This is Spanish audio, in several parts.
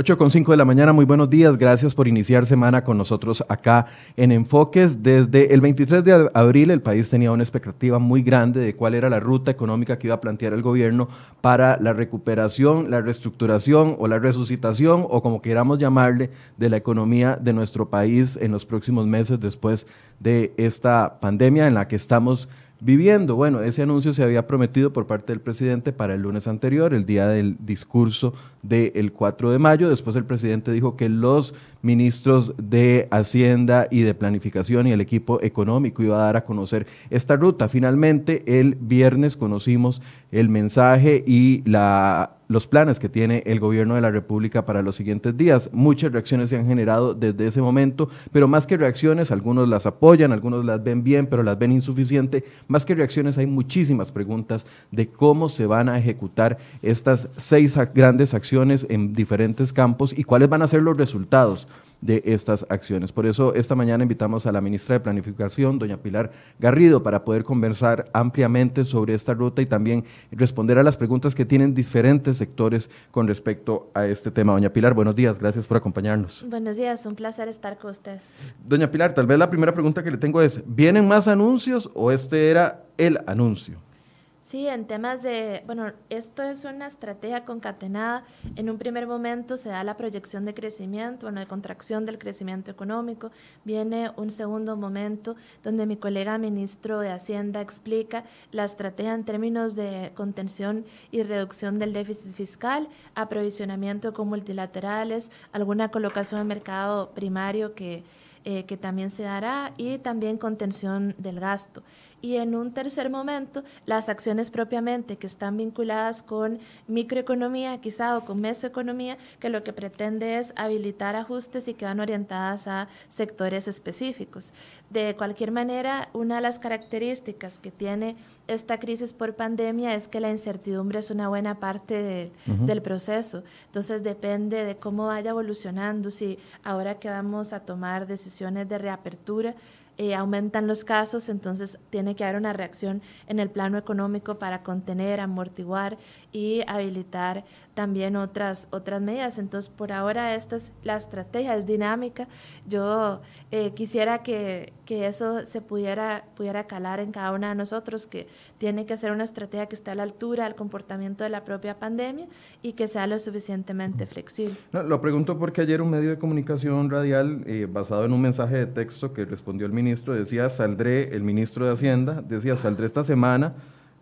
8 con 5 de la mañana, muy buenos días. Gracias por iniciar semana con nosotros acá en Enfoques. Desde el 23 de abril el país tenía una expectativa muy grande de cuál era la ruta económica que iba a plantear el gobierno para la recuperación, la reestructuración o la resucitación o como queramos llamarle de la economía de nuestro país en los próximos meses después de esta pandemia en la que estamos viviendo. Bueno, ese anuncio se había prometido por parte del presidente para el lunes anterior, el día del discurso del 4 de mayo. Después el presidente dijo que los ministros de Hacienda y de Planificación y el equipo económico iba a dar a conocer esta ruta. Finalmente, el viernes conocimos el mensaje y la los planes que tiene el gobierno de la República para los siguientes días. Muchas reacciones se han generado desde ese momento, pero más que reacciones, algunos las apoyan, algunos las ven bien, pero las ven insuficiente. Más que reacciones, hay muchísimas preguntas de cómo se van a ejecutar estas seis grandes acciones en diferentes campos y cuáles van a ser los resultados de estas acciones. Por eso esta mañana invitamos a la ministra de Planificación, doña Pilar Garrido, para poder conversar ampliamente sobre esta ruta y también responder a las preguntas que tienen diferentes sectores con respecto a este tema. Doña Pilar, buenos días, gracias por acompañarnos. Buenos días, un placer estar con ustedes. Doña Pilar, tal vez la primera pregunta que le tengo es, ¿vienen más anuncios o este era el anuncio? Sí, en temas de, bueno, esto es una estrategia concatenada. En un primer momento se da la proyección de crecimiento, bueno, de contracción del crecimiento económico. Viene un segundo momento donde mi colega ministro de Hacienda explica la estrategia en términos de contención y reducción del déficit fiscal, aprovisionamiento con multilaterales, alguna colocación en mercado primario que eh, que también se dará y también contención del gasto. Y en un tercer momento, las acciones propiamente que están vinculadas con microeconomía, quizá o con mesoeconomía, que lo que pretende es habilitar ajustes y que van orientadas a sectores específicos. De cualquier manera, una de las características que tiene esta crisis por pandemia es que la incertidumbre es una buena parte del proceso. Entonces depende de cómo vaya evolucionando, si ahora que vamos a tomar decisiones de reapertura, eh, aumentan los casos, entonces tiene que haber una reacción en el plano económico para contener, amortiguar y habilitar también otras, otras medidas. Entonces, por ahora esta es la estrategia, es dinámica. Yo eh, quisiera que, que, eso se pudiera, pudiera calar en cada uno de nosotros, que tiene que ser una estrategia que esté a la altura del comportamiento de la propia pandemia y que sea lo suficientemente flexible. lo pregunto porque ayer un medio de comunicación radial, eh, basado en un mensaje de texto que respondió el ministro, decía, saldré, el ministro de Hacienda, decía, saldré esta semana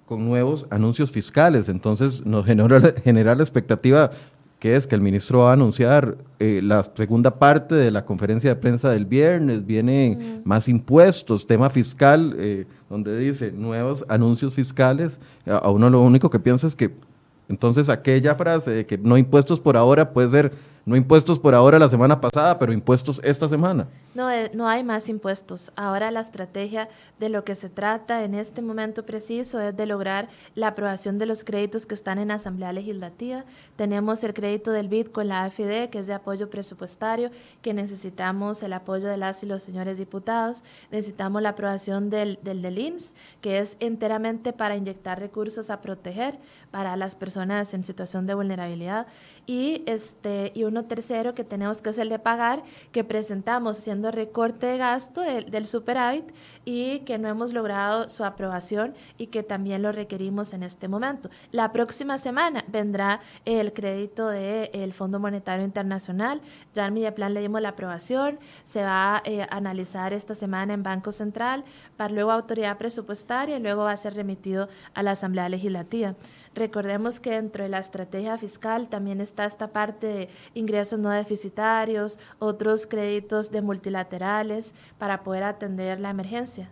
con nuevos anuncios fiscales. Entonces nos genera, genera la expectativa que es que el ministro va a anunciar eh, la segunda parte de la conferencia de prensa del viernes, vienen más impuestos, tema fiscal, eh, donde dice nuevos anuncios fiscales. A uno lo único que piensa es que entonces aquella frase de que no impuestos por ahora puede ser no impuestos por ahora la semana pasada, pero impuestos esta semana. No, eh, no hay más impuestos. Ahora la estrategia de lo que se trata en este momento preciso es de lograr la aprobación de los créditos que están en Asamblea Legislativa. Tenemos el crédito del BID con la AFD, que es de apoyo presupuestario, que necesitamos el apoyo de las y los señores diputados. Necesitamos la aprobación del, del, del que es enteramente para inyectar recursos a proteger para las personas en situación de vulnerabilidad. Y, este, y un tercero que tenemos que hacer de pagar, que presentamos haciendo recorte de gasto del, superávit y que no hemos logrado su aprobación y que también lo requerimos en este momento. La próxima semana vendrá el crédito del Fondo Monetario Internacional. Ya en plan le dimos la aprobación, se va eh, a analizar esta semana en Banco Central, para luego autoridad presupuestaria y luego va a ser remitido a la Asamblea Legislativa. Recordemos que dentro de la estrategia fiscal también está esta parte de ingresos no deficitarios, otros créditos de multilaterales para poder atender la emergencia.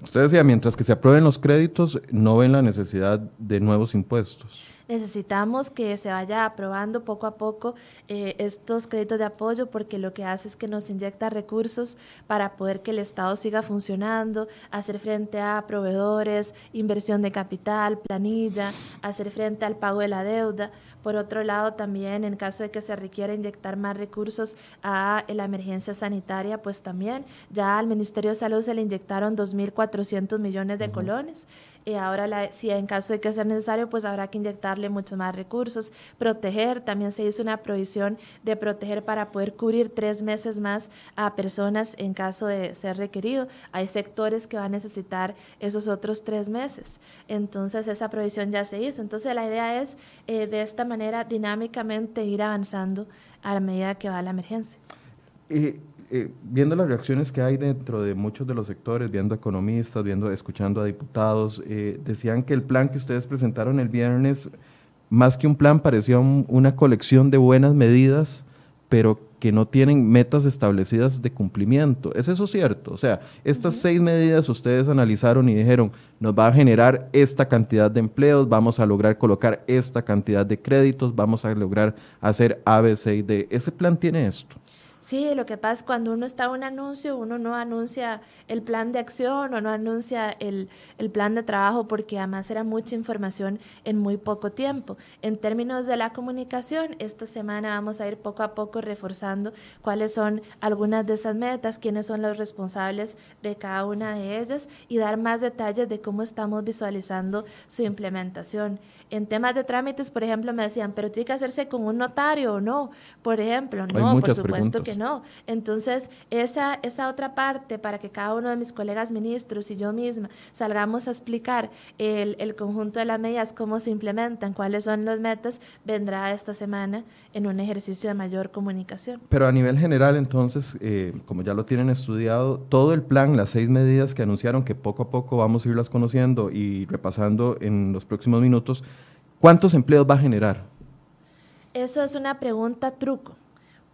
Usted decía, mientras que se aprueben los créditos, no ven la necesidad de nuevos impuestos necesitamos que se vaya aprobando poco a poco eh, estos créditos de apoyo porque lo que hace es que nos inyecta recursos para poder que el Estado siga funcionando, hacer frente a proveedores, inversión de capital, planilla, hacer frente al pago de la deuda. Por otro lado, también en caso de que se requiera inyectar más recursos a la emergencia sanitaria, pues también ya al Ministerio de Salud se le inyectaron 2.400 millones de colones. Y ahora, la, si en caso de que sea necesario, pues habrá que inyectar darle mucho más recursos, proteger, también se hizo una provisión de proteger para poder cubrir tres meses más a personas en caso de ser requerido. Hay sectores que van a necesitar esos otros tres meses. Entonces esa provisión ya se hizo. Entonces la idea es eh, de esta manera dinámicamente ir avanzando a la medida que va la emergencia. Eh, viendo las reacciones que hay dentro de muchos de los sectores, viendo economistas, viendo, escuchando a diputados, eh, decían que el plan que ustedes presentaron el viernes, más que un plan, parecía una colección de buenas medidas, pero que no tienen metas establecidas de cumplimiento. ¿Es eso cierto? O sea, estas seis medidas ustedes analizaron y dijeron, nos va a generar esta cantidad de empleos, vamos a lograr colocar esta cantidad de créditos, vamos a lograr hacer A, B, C y D. ¿Ese plan tiene esto? Sí, lo que pasa es cuando uno está en un anuncio, uno no anuncia el plan de acción o no anuncia el, el, plan de trabajo porque además era mucha información en muy poco tiempo. En términos de la comunicación, esta semana vamos a ir poco a poco reforzando cuáles son algunas de esas metas, quiénes son los responsables de cada una de ellas y dar más detalles de cómo estamos visualizando su implementación. En temas de trámites, por ejemplo, me decían, pero tiene que hacerse con un notario o no, por ejemplo. No, por supuesto que no. Entonces, esa, esa otra parte para que cada uno de mis colegas ministros y yo misma salgamos a explicar el, el conjunto de las medidas, cómo se implementan, cuáles son las metas, vendrá esta semana en un ejercicio de mayor comunicación. Pero a nivel general, entonces, eh, como ya lo tienen estudiado, todo el plan, las seis medidas que anunciaron, que poco a poco vamos a irlas conociendo y repasando en los próximos minutos, ¿cuántos empleos va a generar? Eso es una pregunta truco.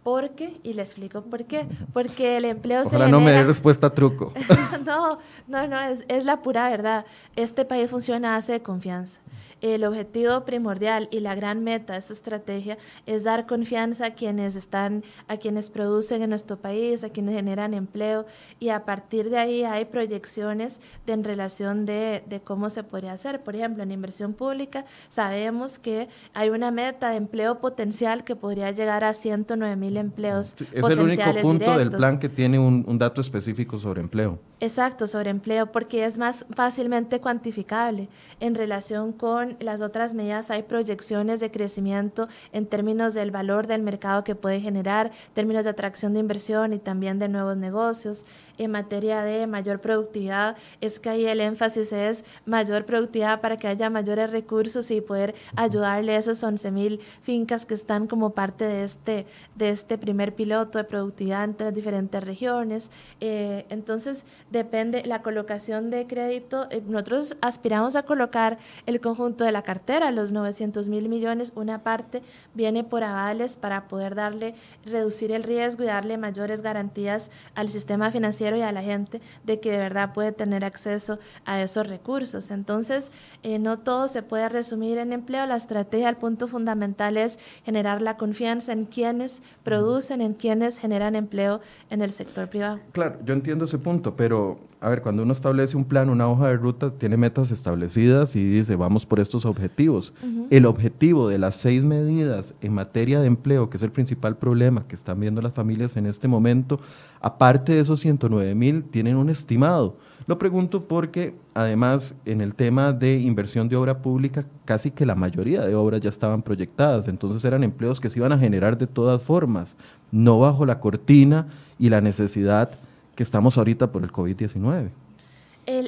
¿Por qué? Y le explico por qué. Porque el empleo Ojalá no me dé respuesta truco. no, no, no, es, es la pura verdad. Este país funciona a de confianza el objetivo primordial y la gran meta de esta estrategia es dar confianza a quienes están, a quienes producen en nuestro país, a quienes generan empleo y a partir de ahí hay proyecciones de, en relación de, de cómo se podría hacer. Por ejemplo, en inversión pública sabemos que hay una meta de empleo potencial que podría llegar a 109 mil empleos. Es el único punto del plan que tiene un, un dato específico sobre empleo. Exacto, sobre empleo, porque es más fácilmente cuantificable en relación con las otras medidas hay proyecciones de crecimiento en términos del valor del mercado que puede generar, términos de atracción de inversión y también de nuevos negocios. En materia de mayor productividad, es que ahí el énfasis es mayor productividad para que haya mayores recursos y poder ayudarle a esas 11 mil fincas que están como parte de este, de este primer piloto de productividad entre las diferentes regiones. Eh, entonces, depende la colocación de crédito. Eh, nosotros aspiramos a colocar el conjunto de la cartera, los 900 mil millones, una parte viene por avales para poder darle, reducir el riesgo y darle mayores garantías al sistema financiero y a la gente de que de verdad puede tener acceso a esos recursos. Entonces, eh, no todo se puede resumir en empleo. La estrategia, el punto fundamental es generar la confianza en quienes producen, en quienes generan empleo en el sector privado. Claro, yo entiendo ese punto, pero a ver, cuando uno establece un plan, una hoja de ruta, tiene metas establecidas y dice, vamos por estos objetivos. El objetivo de las seis medidas en materia de empleo, que es el principal problema que están viendo las familias en este momento, aparte de esos 109 mil, tienen un estimado. Lo pregunto porque, además, en el tema de inversión de obra pública, casi que la mayoría de obras ya estaban proyectadas, entonces eran empleos que se iban a generar de todas formas, no bajo la cortina y la necesidad que estamos ahorita por el COVID-19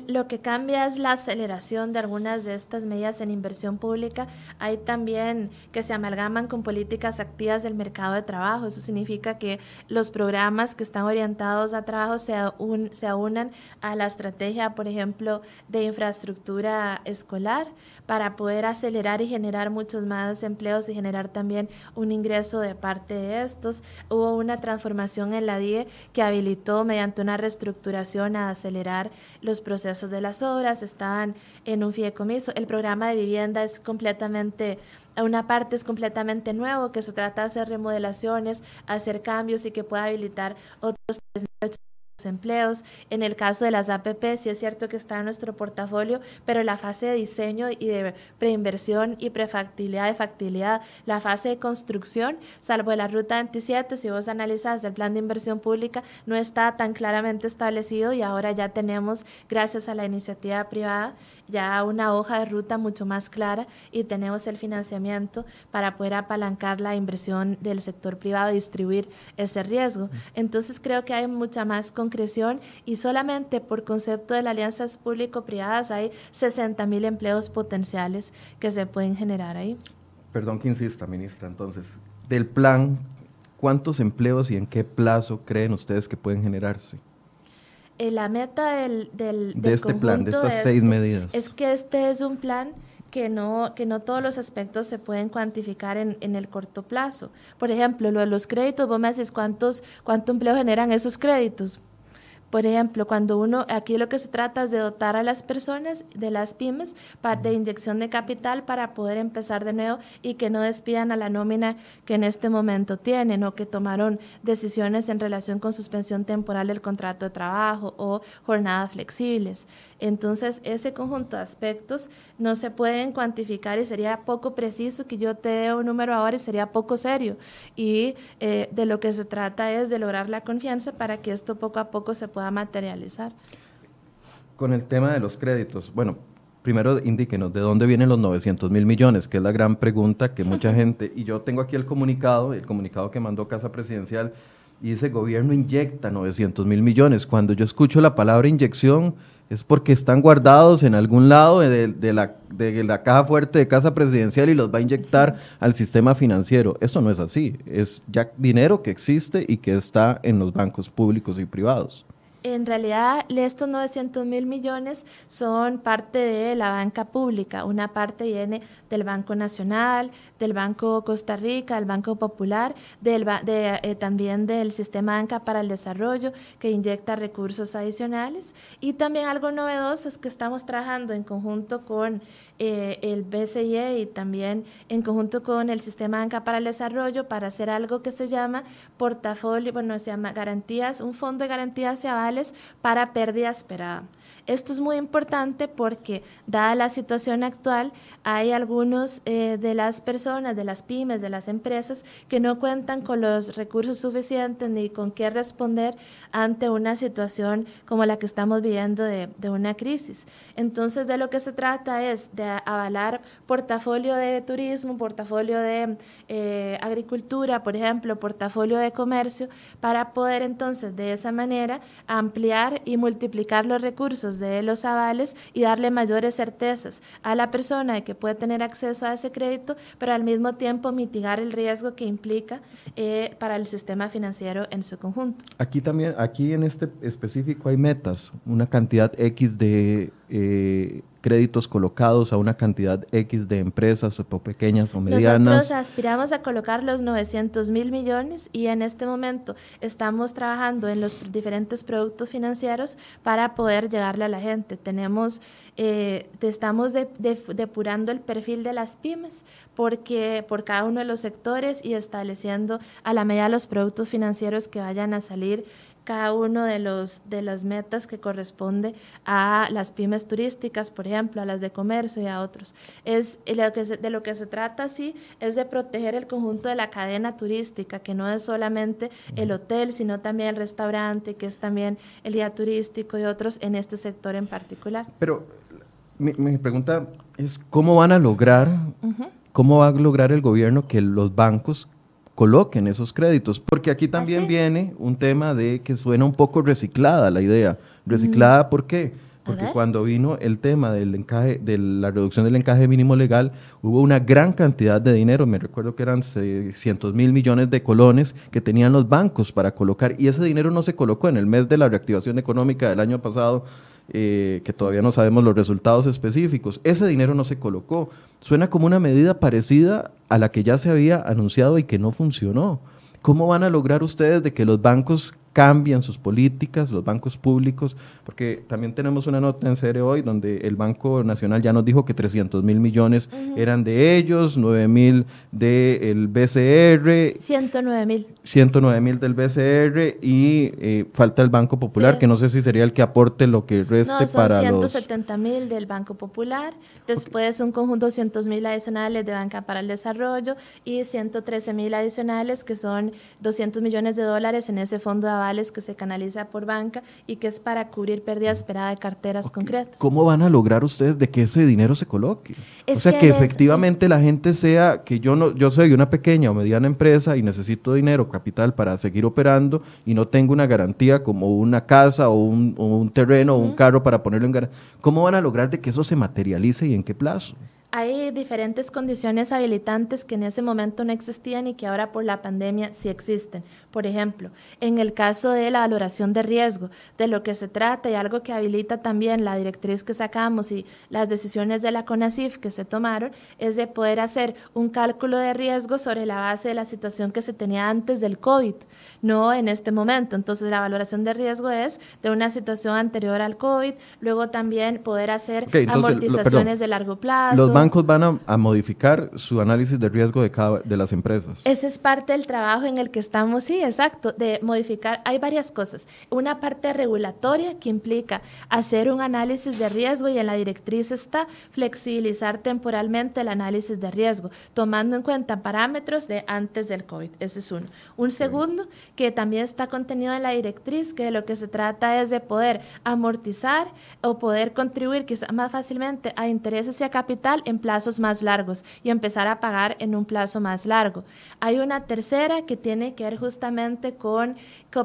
lo que cambia es la aceleración de algunas de estas medidas en inversión pública. Hay también que se amalgaman con políticas activas del mercado de trabajo. Eso significa que los programas que están orientados a trabajo se, se aunan a la estrategia, por ejemplo, de infraestructura escolar para poder acelerar y generar muchos más empleos y generar también un ingreso de parte de estos. Hubo una transformación en la DIE que habilitó mediante una reestructuración a acelerar los procesos de las obras, estaban en un fideicomiso. El programa de vivienda es completamente, una parte es completamente nuevo, que se trata de hacer remodelaciones, hacer cambios y que pueda habilitar otros empleos. En el caso de las APP, sí es cierto que está en nuestro portafolio, pero la fase de diseño y de preinversión y prefactibilidad de factibilidad, la fase de construcción, salvo la ruta 27, si vos analizas el plan de inversión pública, no está tan claramente establecido y ahora ya tenemos, gracias a la iniciativa privada, ya una hoja de ruta mucho más clara y tenemos el financiamiento para poder apalancar la inversión del sector privado y distribuir ese riesgo. Entonces creo que hay mucha más concreción y solamente por concepto de las alianzas público-privadas hay 60 mil empleos potenciales que se pueden generar ahí. Perdón que insista, ministra. Entonces, del plan, ¿cuántos empleos y en qué plazo creen ustedes que pueden generarse? Eh, la meta del, del, de este plan, de estas seis este medidas. Es que este es un plan que no, que no todos los aspectos se pueden cuantificar en, en, el corto plazo. Por ejemplo, lo de los créditos, vos me haces cuántos, cuánto empleo generan esos créditos. Por ejemplo, cuando uno, aquí lo que se trata es de dotar a las personas de las pymes para, de inyección de capital para poder empezar de nuevo y que no despidan a la nómina que en este momento tienen o que tomaron decisiones en relación con suspensión temporal del contrato de trabajo o jornadas flexibles. Entonces, ese conjunto de aspectos no se pueden cuantificar y sería poco preciso que yo te dé un número ahora y sería poco serio. Y eh, de lo que se trata es de lograr la confianza para que esto poco a poco se pueda materializar. Con el tema de los créditos, bueno, primero indíquenos de dónde vienen los 900 mil millones, que es la gran pregunta que mucha gente, y yo tengo aquí el comunicado, el comunicado que mandó Casa Presidencial, y ese gobierno inyecta 900 mil millones. Cuando yo escucho la palabra inyección, es porque están guardados en algún lado de, de, la, de, la, caja fuerte de casa presidencial y los va a inyectar al sistema financiero. Eso no es así, es ya dinero que existe y que está en los bancos públicos y privados en realidad estos 900 mil millones son parte de la banca pública, una parte viene del Banco Nacional, del Banco Costa Rica, del Banco Popular, del, de, eh, también del Sistema Banca para el Desarrollo, que inyecta recursos adicionales. Y también algo novedoso es que estamos trabajando en conjunto con eh, el BCE y también en conjunto con el Sistema Banca para el Desarrollo para hacer algo que se llama portafolio, bueno, se llama garantías, un fondo de garantías y avales para pérdida esperada. Esto es muy importante porque, dada la situación actual, hay algunos eh, de las personas, de las pymes, de las empresas, que no cuentan con los recursos suficientes ni con qué responder ante una situación como la que estamos viviendo de, una crisis. Entonces, de lo que se trata es de avalar portafolio de turismo, portafolio de eh, agricultura, por ejemplo, portafolio de comercio, para poder entonces de esa manera ampliar y multiplicar los recursos de los avales y darle mayores certezas a la persona de que puede tener acceso a ese crédito, pero al mismo tiempo mitigar el riesgo que implica eh, para el sistema financiero en su conjunto. Aquí también, aquí en este específico hay metas, una cantidad X de eh, créditos colocados a una cantidad X de empresas o pequeñas o medianas. Nosotros aspiramos a colocar los 900 mil millones y en este momento estamos trabajando en los diferentes productos financieros para poder llegarle a la gente. Tenemos, eh, estamos depurando el perfil de las pymes porque por cada uno de los sectores y estableciendo a la medida los productos financieros que vayan a salir cada uno de los de las metas que corresponde a las pymes turísticas, por ejemplo, a las de comercio y a otros. Es lo que de lo que se trata sí es de proteger el conjunto de la cadena turística, que no es solamente el hotel, sino también el restaurante, que es también el guía turístico y otros en este sector en particular. Pero mi, pregunta es cómo van a lograr cómo va a lograr el gobierno que los bancos coloquen esos créditos, porque aquí también ¿Ah, viene un tema de que suena un poco reciclada la idea. ¿Reciclada por qué? Porque cuando vino el tema del encaje, de la reducción del encaje mínimo legal, hubo una gran cantidad de dinero, me recuerdo que eran 600 mil millones de colones que tenían los bancos para colocar, y ese dinero no se colocó en el mes de la reactivación económica del año pasado, eh, que todavía no sabemos los resultados específicos. Ese dinero no se colocó. Suena como una medida parecida a la que ya se había anunciado y que no funcionó. ¿Cómo van a lograr ustedes de que los bancos cambian sus políticas, los bancos públicos, porque también tenemos una nota en serie hoy donde el Banco Nacional ya nos dijo que 300 mil millones eran de ellos, 9 mil del BCR. 109 mil. 109 mil del BCR y eh, falta el Banco Popular, que no sé si sería el que aporte lo que reste no, son para 170 mil del Banco Popular, después un conjunto de 200 mil adicionales de Banca para el Desarrollo y 113 mil adicionales que son 200 millones de dólares en ese fondo de avales que se canaliza por banca y que es para cubrir pérdida esperada de carteras concretas. ¿Cómo van a lograr ustedes de que ese dinero se coloque? o sea, que, efectivamente la gente sea, que yo no, yo soy una pequeña o mediana empresa y necesito dinero, capital para seguir operando y no tengo una garantía como una casa o un, terreno o un carro para ponerlo en garantía. ¿Cómo van a lograr de que eso se materialice y en qué plazo? Hay diferentes condiciones habilitantes que en ese momento no existían y que ahora por la pandemia sí existen. Por ejemplo, en el caso de la valoración de riesgo, de lo que se trata y algo que habilita también la directriz que sacamos y las decisiones de la CONACIF que se tomaron, es de poder hacer un cálculo de riesgo sobre la base de la situación que se tenía antes del COVID, no en este momento. Entonces, la valoración de riesgo es de una situación anterior al COVID, luego también poder hacer amortizaciones de largo plazo bancos van a, modificar su análisis de riesgo de cada de las empresas. Ese es parte del trabajo en el que estamos, sí, exacto, de modificar. Hay varias cosas. Una parte regulatoria que implica hacer un análisis de riesgo y en la directriz está flexibilizar temporalmente el análisis de riesgo, tomando en cuenta parámetros de antes del COVID. Ese es uno. Un segundo, que también está contenido en la directriz, que de lo que se trata es de poder amortizar o poder contribuir quizá más fácilmente a intereses y a capital en plazos más largos y empezar a pagar en un plazo más largo. Hay una tercera que tiene que ver justamente con,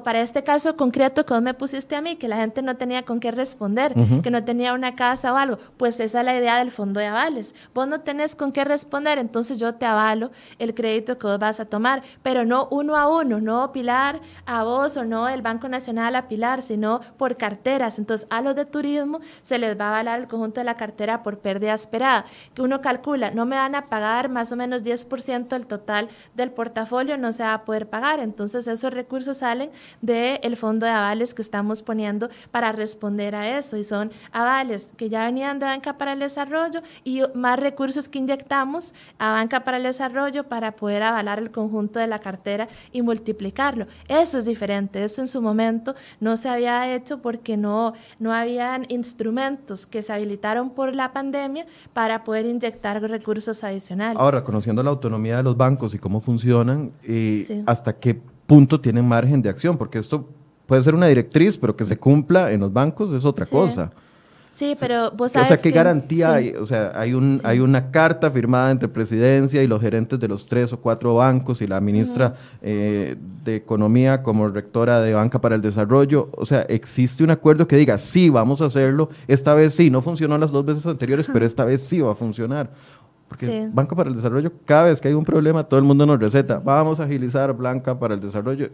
para este caso concreto que me pusiste a mí, que la gente no tenía con qué responder, que no tenía una casa o algo, pues esa es la idea del fondo de avales. Vos no tenés con qué responder, entonces yo te avalo el crédito que vos vas a tomar, pero no uno a uno, no Pilar a vos o no el Banco Nacional a Pilar, sino por carteras. Entonces a los de turismo se les va a avalar el conjunto de la cartera por pérdida esperada uno calcula, no me van a pagar más o menos 10% del total del portafolio, no se va a poder pagar. Entonces esos recursos salen del fondo de avales que estamos poniendo para responder a eso y son avales que ya venían de Banca para el Desarrollo y más recursos que inyectamos a Banca para el Desarrollo para poder avalar el conjunto de la cartera y multiplicarlo. Eso es diferente, eso en su momento no se había hecho porque no, no habían instrumentos que se habilitaron por la pandemia para poder inyectar recursos adicionales. Ahora, conociendo la autonomía de los bancos y cómo funcionan, y eh, ¿hasta qué punto tienen margen de acción? Porque esto puede ser una directriz, pero que se cumpla en los bancos es otra cosa. Sí, pero vos sabes O sea, ¿qué garantía hay? O sea, hay, un, hay una carta firmada entre presidencia y los gerentes de los tres o cuatro bancos y la ministra eh, de Economía como rectora de Banca para el Desarrollo. O sea, existe un acuerdo que diga, sí, vamos a hacerlo, esta vez sí, no funcionó las dos veces anteriores, pero esta vez sí va a funcionar. Porque Banca para el Desarrollo, cada vez que hay un problema, todo el mundo nos receta, vamos a agilizar Blanca para el Desarrollo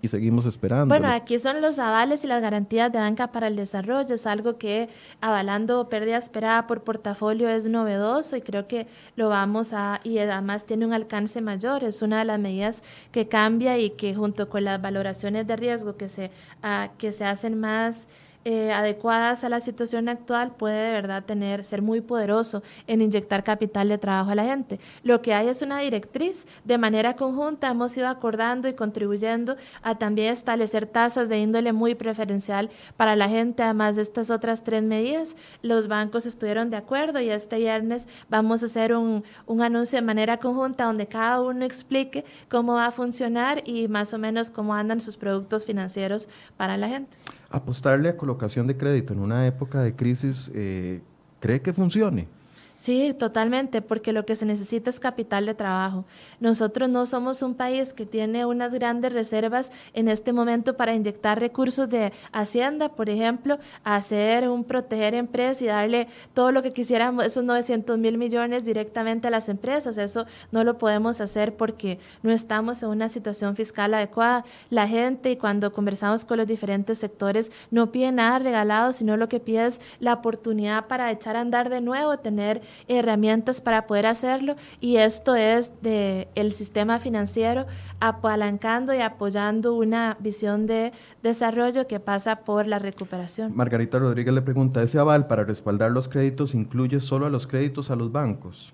y seguimos esperando. Bueno, aquí son los avales y las garantías de Banca para el Desarrollo, es algo que avalando pérdida esperada por portafolio es novedoso y creo que lo vamos a, y además tiene un alcance mayor, es una de las medidas que cambia y que junto con las valoraciones de riesgo que se, ah, que se hacen más eh, adecuadas a la situación actual puede de verdad tener, ser muy poderoso en inyectar capital de trabajo a la gente. Lo que hay es una directriz, de manera conjunta hemos ido acordando y contribuyendo a también establecer tasas de índole muy preferencial para la gente, además de estas otras tres medidas. Los bancos estuvieron de acuerdo y este viernes vamos a hacer un, un anuncio de manera conjunta donde cada uno explique cómo va a funcionar y más o menos cómo andan sus productos financieros para la gente apostarle a colocación de crédito en una época de crisis, eh, ¿cree que funcione? Sí, totalmente, porque lo que se necesita es capital de trabajo. Nosotros no somos un país que tiene unas grandes reservas en este momento para inyectar recursos de Hacienda, por ejemplo, hacer un proteger empresas y darle todo lo que quisiéramos, esos 900 mil millones directamente a las empresas. Eso no lo podemos hacer porque no estamos en una situación fiscal adecuada. La gente, y cuando conversamos con los diferentes sectores, no pide nada regalado, sino lo que pide es la oportunidad para echar a andar de nuevo, tener herramientas para poder hacerlo y esto es de el sistema financiero apalancando y apoyando una visión de desarrollo que pasa por la recuperación. Margarita Rodríguez le pregunta, ¿ese aval para respaldar los créditos incluye solo a los créditos a los bancos?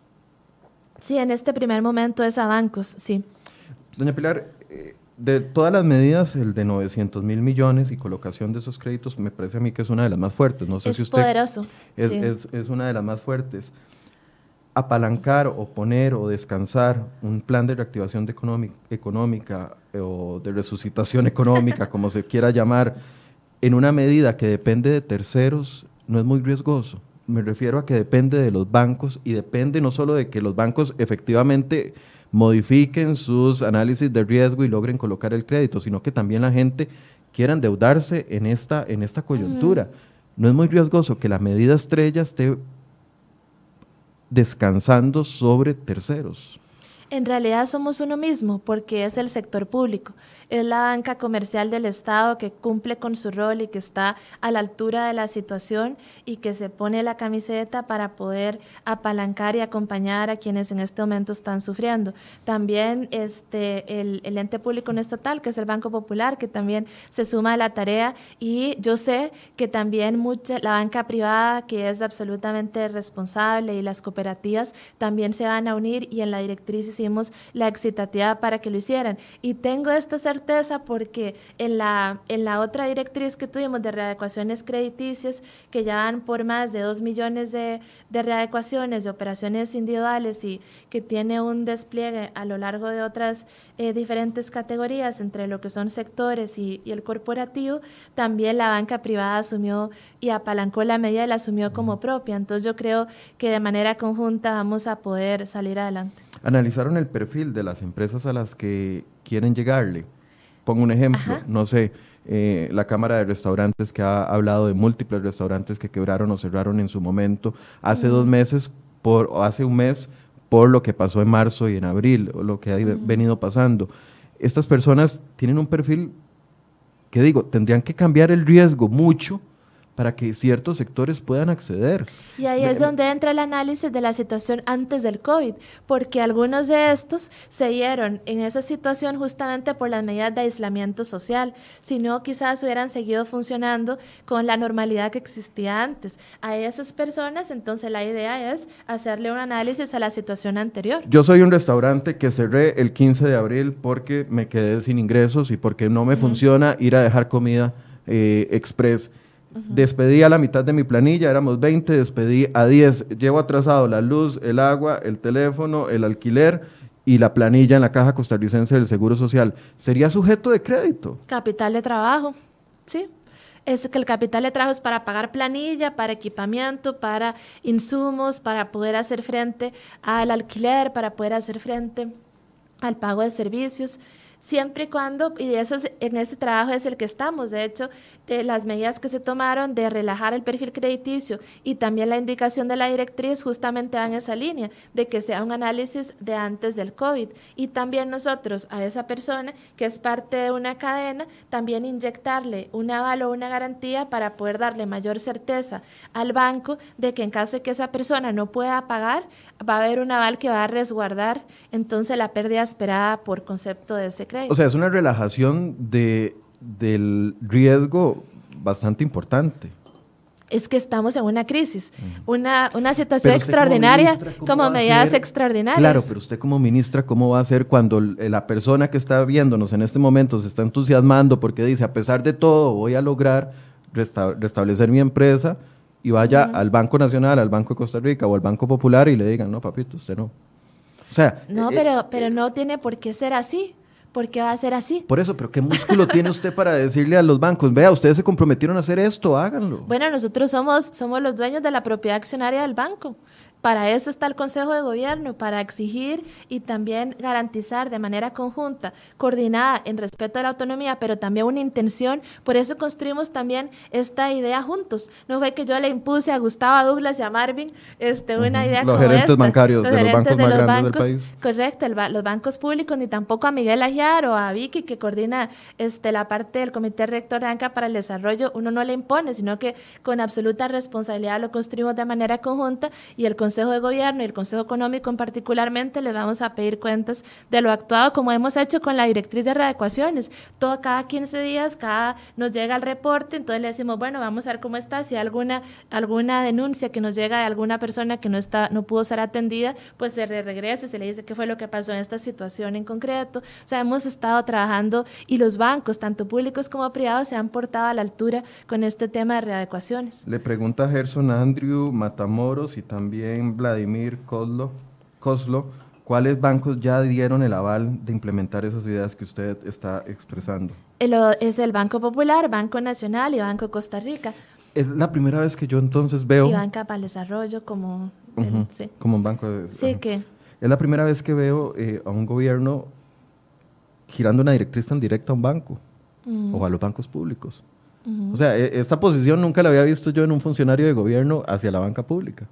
Sí, en este primer momento es a bancos, sí. Doña Pilar, eh, de todas las medidas, el de 900 mil millones y colocación de esos créditos me parece a mí que es una de las más fuertes. No sé es si usted poderoso. Es, es, una de las más fuertes. apalancar o poner o descansar un plan de reactivación de económica eh, o de resucitación económica, como se quiera llamar, en una medida que depende de terceros, no es muy riesgoso. Me refiero a que depende de los bancos y depende no solo de que los bancos efectivamente modifiquen sus análisis de riesgo y logren colocar el crédito, sino que también la gente quiera endeudarse en esta, en esta coyuntura. No es muy riesgoso que la medida estrella esté descansando sobre terceros en realidad somos uno mismo porque es el sector público, es la banca comercial del Estado que cumple con su rol y que está a la altura de la situación y que se pone la camiseta para poder apalancar y acompañar a quienes en este momento están sufriendo. También este, el, ente público no estatal, que es el Banco Popular, que también se suma a la tarea y yo sé que también mucha, la banca privada, que es absolutamente responsable y las cooperativas también se van a unir y en la directriz la excitativa para que lo hicieran. Y tengo esta certeza porque en la, en la otra directriz que tuvimos de readecuaciones crediticias, que ya van por más de 2 millones de, de readecuaciones, de operaciones individuales y que tiene un despliegue a lo largo de otras eh, diferentes categorías entre lo que son sectores y, y el corporativo, también la banca privada asumió y apalancó la medida y la asumió como propia. Entonces yo creo que de manera conjunta vamos a poder salir adelante. ¿Analizaron el perfil de las empresas a las que quieren llegarle? Pongo un ejemplo, no sé, eh, la Cámara de Restaurantes que ha hablado de múltiples restaurantes que quebraron o cerraron en su momento, hace dos meses, por, o hace un mes, por lo que pasó en marzo y en abril, o lo que ha venido pasando. Estas personas tienen un perfil que digo, tendrían que cambiar el riesgo mucho para que ciertos sectores puedan acceder. Y ahí es donde entra el análisis de la situación antes del COVID, porque algunos de estos se dieron en esa situación justamente por las medidas de aislamiento social, si no quizás hubieran seguido funcionando con la normalidad que existía antes. A esas personas entonces la idea es hacerle un análisis a la situación anterior. Yo soy un restaurante que cerré el 15 de abril porque me quedé sin ingresos y porque no me funciona ir a dejar comida eh, express Despedí a la mitad de mi planilla, éramos 20, despedí a 10. Llevo atrasado la luz, el agua, el teléfono, el alquiler y la planilla en la caja costarricense del Seguro Social. ¿Sería sujeto de crédito? Capital de trabajo, sí. Es que el capital de trabajo es para pagar planilla, para equipamiento, para insumos, para poder hacer frente al alquiler, para poder hacer frente al pago de servicios siempre y cuando, y eso en ese trabajo es el que estamos, de hecho, de las medidas que se tomaron de relajar el perfil crediticio y también la indicación de la directriz justamente van en esa línea, de que sea un análisis de antes del COVID. Y también nosotros a esa persona que es parte de una cadena, también inyectarle un aval o una garantía para poder darle mayor certeza al banco de que en caso de que esa persona no pueda pagar, va a haber un aval que va a resguardar entonces la pérdida esperada por concepto de ese o sea, es una relajación de, del riesgo bastante importante es que estamos en una crisis, una, una situación extraordinaria como, medidas extraordinarias. Claro, pero usted como ministra, ¿cómo va a hacer cuando la persona que está viéndonos en este momento se está entusiasmando porque dice, a pesar de todo, voy a lograr restablecer mi empresa y vaya al Banco Nacional, al Banco de Costa Rica o al Banco Popular y le digan, no, papito, usted no. O sea, no, eh, pero, pero no tiene por qué ser así. ¿Por qué va a ser así? Por eso, pero ¿qué músculo tiene usted para decirle a los bancos, vea, ustedes se comprometieron a hacer esto, háganlo? Bueno, nosotros somos, somos los dueños de la propiedad accionaria del banco. Para eso está el Consejo de Gobierno, para exigir y también garantizar de manera conjunta, coordinada en respeto a la autonomía, pero también una intención. Por eso construimos también esta idea juntos. No fue que yo le impuse a Gustavo, Douglas y a Marvin este, una idea los gerentes bancarios de los bancos más grandes del país. Correcto, los bancos públicos, ni tampoco a Miguel Aguiar o a Vicky, que coordina este, la parte del Comité Rector de ANCA para el Desarrollo. Uno no le impone, sino que con absoluta responsabilidad lo construimos de manera conjunta y el Consejo de Gobierno y el Consejo Económico en particularmente les vamos a pedir cuentas de lo actuado como hemos hecho con la directriz de readecuaciones. Todo cada 15 días, cada nos llega el reporte, entonces le decimos, bueno, vamos a ver cómo está, si hay alguna alguna denuncia que nos llega de alguna persona que no está no pudo ser atendida, pues se regresa, se le dice qué fue lo que pasó en esta situación en concreto. O sea, hemos estado trabajando y los bancos, tanto públicos como privados, se han portado a la altura con este tema de readecuaciones. Le pregunta Gerson Andrew Matamoros y también Vladimir Kozlo, Kozlo, ¿cuáles bancos ya dieron el aval de implementar esas ideas que usted está expresando? es el Banco Popular, Banco Nacional y Banco Costa Rica. Es la primera vez que yo entonces veo... Y Banca para el Desarrollo como... sí. Como un banco de... Sí, que... Es la primera vez que veo eh, a un gobierno girando una directriz tan directa a un banco o a los bancos públicos. O sea, e, esta posición nunca la había visto yo en un funcionario de gobierno hacia la banca pública.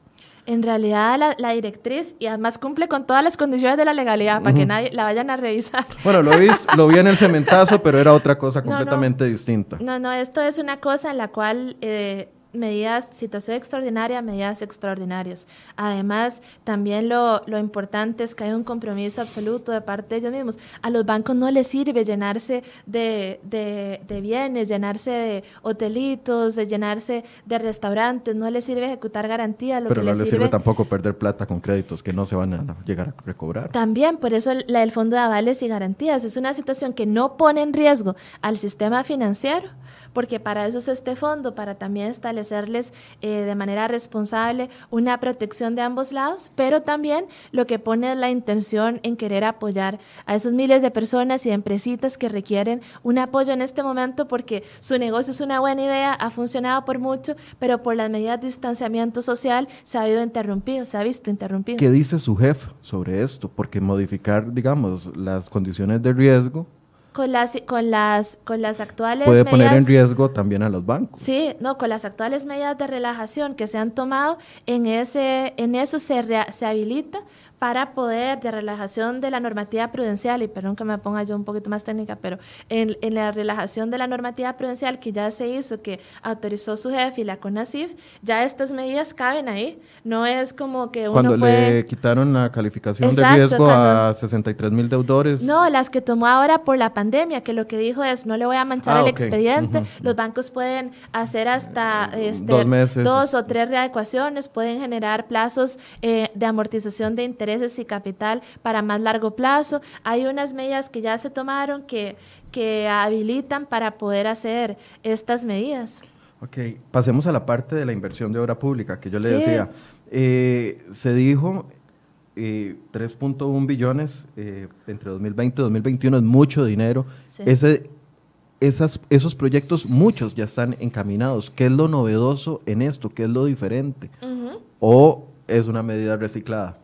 En realidad la, directriz y además cumple con todas las condiciones de la legalidad para que nadie la vayan a revisar. Bueno, lo vi, lo vi en el cementazo, pero era otra cosa completamente distinta. No, no, esto es una cosa en la cual eh, medidas, situación extraordinaria, medidas extraordinarias. Además, también lo, lo, importante es que hay un compromiso absoluto de parte de ellos mismos. A los bancos no les sirve llenarse de, de, bienes, llenarse de hotelitos, de llenarse de restaurantes, no les sirve ejecutar garantías. Pero no les sirve, tampoco perder plata con créditos que no se van a llegar a recobrar. También, por eso la del Fondo de Avales y Garantías es una situación que no pone en riesgo al sistema financiero, porque para eso es este fondo, para también establecerles eh, de manera responsable una protección de ambos lados, pero también lo que pone es la intención en querer apoyar a esos miles de personas y empresitas que requieren un apoyo en este momento porque su negocio es una buena idea, ha funcionado por mucho, pero por las medidas de distanciamiento social se ha habido interrumpido, se ha visto interrumpido. ¿Qué dice su jefe sobre esto? Porque modificar, digamos, las condiciones de riesgo con las, con las, con las actuales Puede poner en riesgo también a los bancos. Sí, no, con las actuales medidas de relajación que se han tomado, en, ese, en eso se, se habilita para poder, de relajación de la normativa prudencial, y perdón que me ponga yo un poquito más técnica, pero en, en la relajación de la normativa prudencial que ya se hizo, que autorizó su jefe y la CONACIF, ya estas medidas caben ahí. No es como que uno Cuando le quitaron la calificación de riesgo a 63 mil deudores. No, las que tomó ahora por la pandemia, que lo que dijo es, no le voy a manchar ah, el expediente, los bancos pueden hacer hasta este, dos, meses. dos o tres readecuaciones, pueden generar plazos eh, de amortización de interés y capital para más largo plazo. Hay unas medidas que ya se tomaron que, que habilitan para poder hacer estas medidas. Ok, pasemos a la parte de la inversión de obra pública que yo le decía. Eh, se dijo 3.1 eh, billones eh, entre 2020 y 2021 es mucho dinero. Ese, esas, esos proyectos, muchos ya están encaminados. ¿Qué es lo novedoso en esto? ¿Qué es lo diferente? ¿O es una medida reciclada?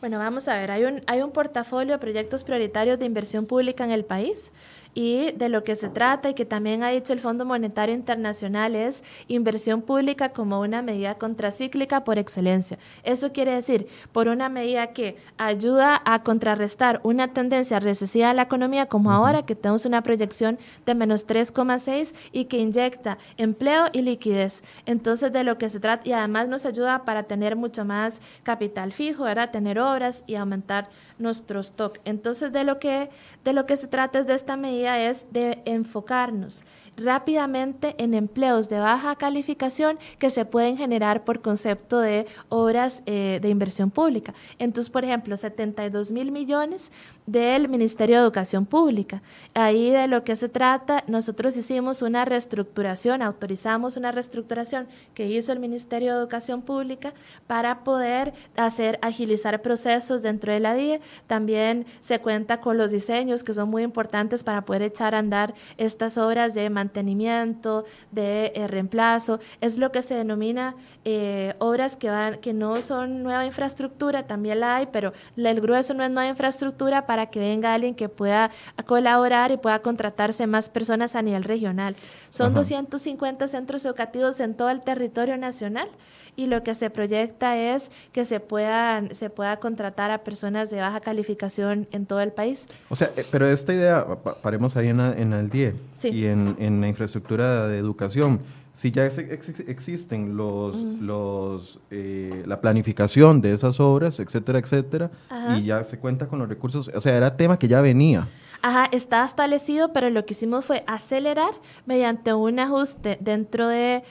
Bueno, vamos a ver, hay un, hay un portafolio de proyectos prioritarios de inversión pública en el país y de lo que se trata y que también ha dicho el Fondo Monetario Internacional es inversión pública como una medida contracíclica por excelencia. Eso quiere decir, por una medida que ayuda a contrarrestar una tendencia recesiva de la economía como ahora, que tenemos una proyección de menos 3,6 y que inyecta empleo y liquidez. Entonces, de lo que se trata, y además nos ayuda para tener mucho más capital fijo, ¿verdad? tener obras y aumentar nuestro stock. Entonces, de lo que, de lo que se trata es de esta medida es de enfocarnos rápidamente en empleos de baja calificación que se pueden generar por concepto de obras eh, de inversión pública. Entonces, por ejemplo, 72 mil millones del Ministerio de Educación Pública. Ahí de lo que se trata, nosotros hicimos una reestructuración, autorizamos una reestructuración que hizo el Ministerio de Educación Pública para poder hacer, agilizar procesos dentro de la DIE. También se cuenta con los diseños que son muy importantes para poder echar a andar estas obras de mantenimiento, de eh, reemplazo. Es lo que se denomina eh, obras que, van, que no son nueva infraestructura, también la hay, pero el grueso no es nueva infraestructura para para que venga alguien que pueda colaborar y pueda contratarse más personas a nivel regional. Son 250 centros educativos en todo el territorio nacional y lo que se proyecta es que se puedan se pueda contratar a personas de baja calificación en todo el país. O sea, eh, pero esta idea, paremos ahí en, en el DIE y en, en la infraestructura de educación si ya existen los, los, eh, la planificación de esas obras, etcétera, etcétera, y ya se cuenta con los recursos, o sea, era tema que ya venía. Ajá, está establecido, pero lo que hicimos fue acelerar mediante un ajuste dentro de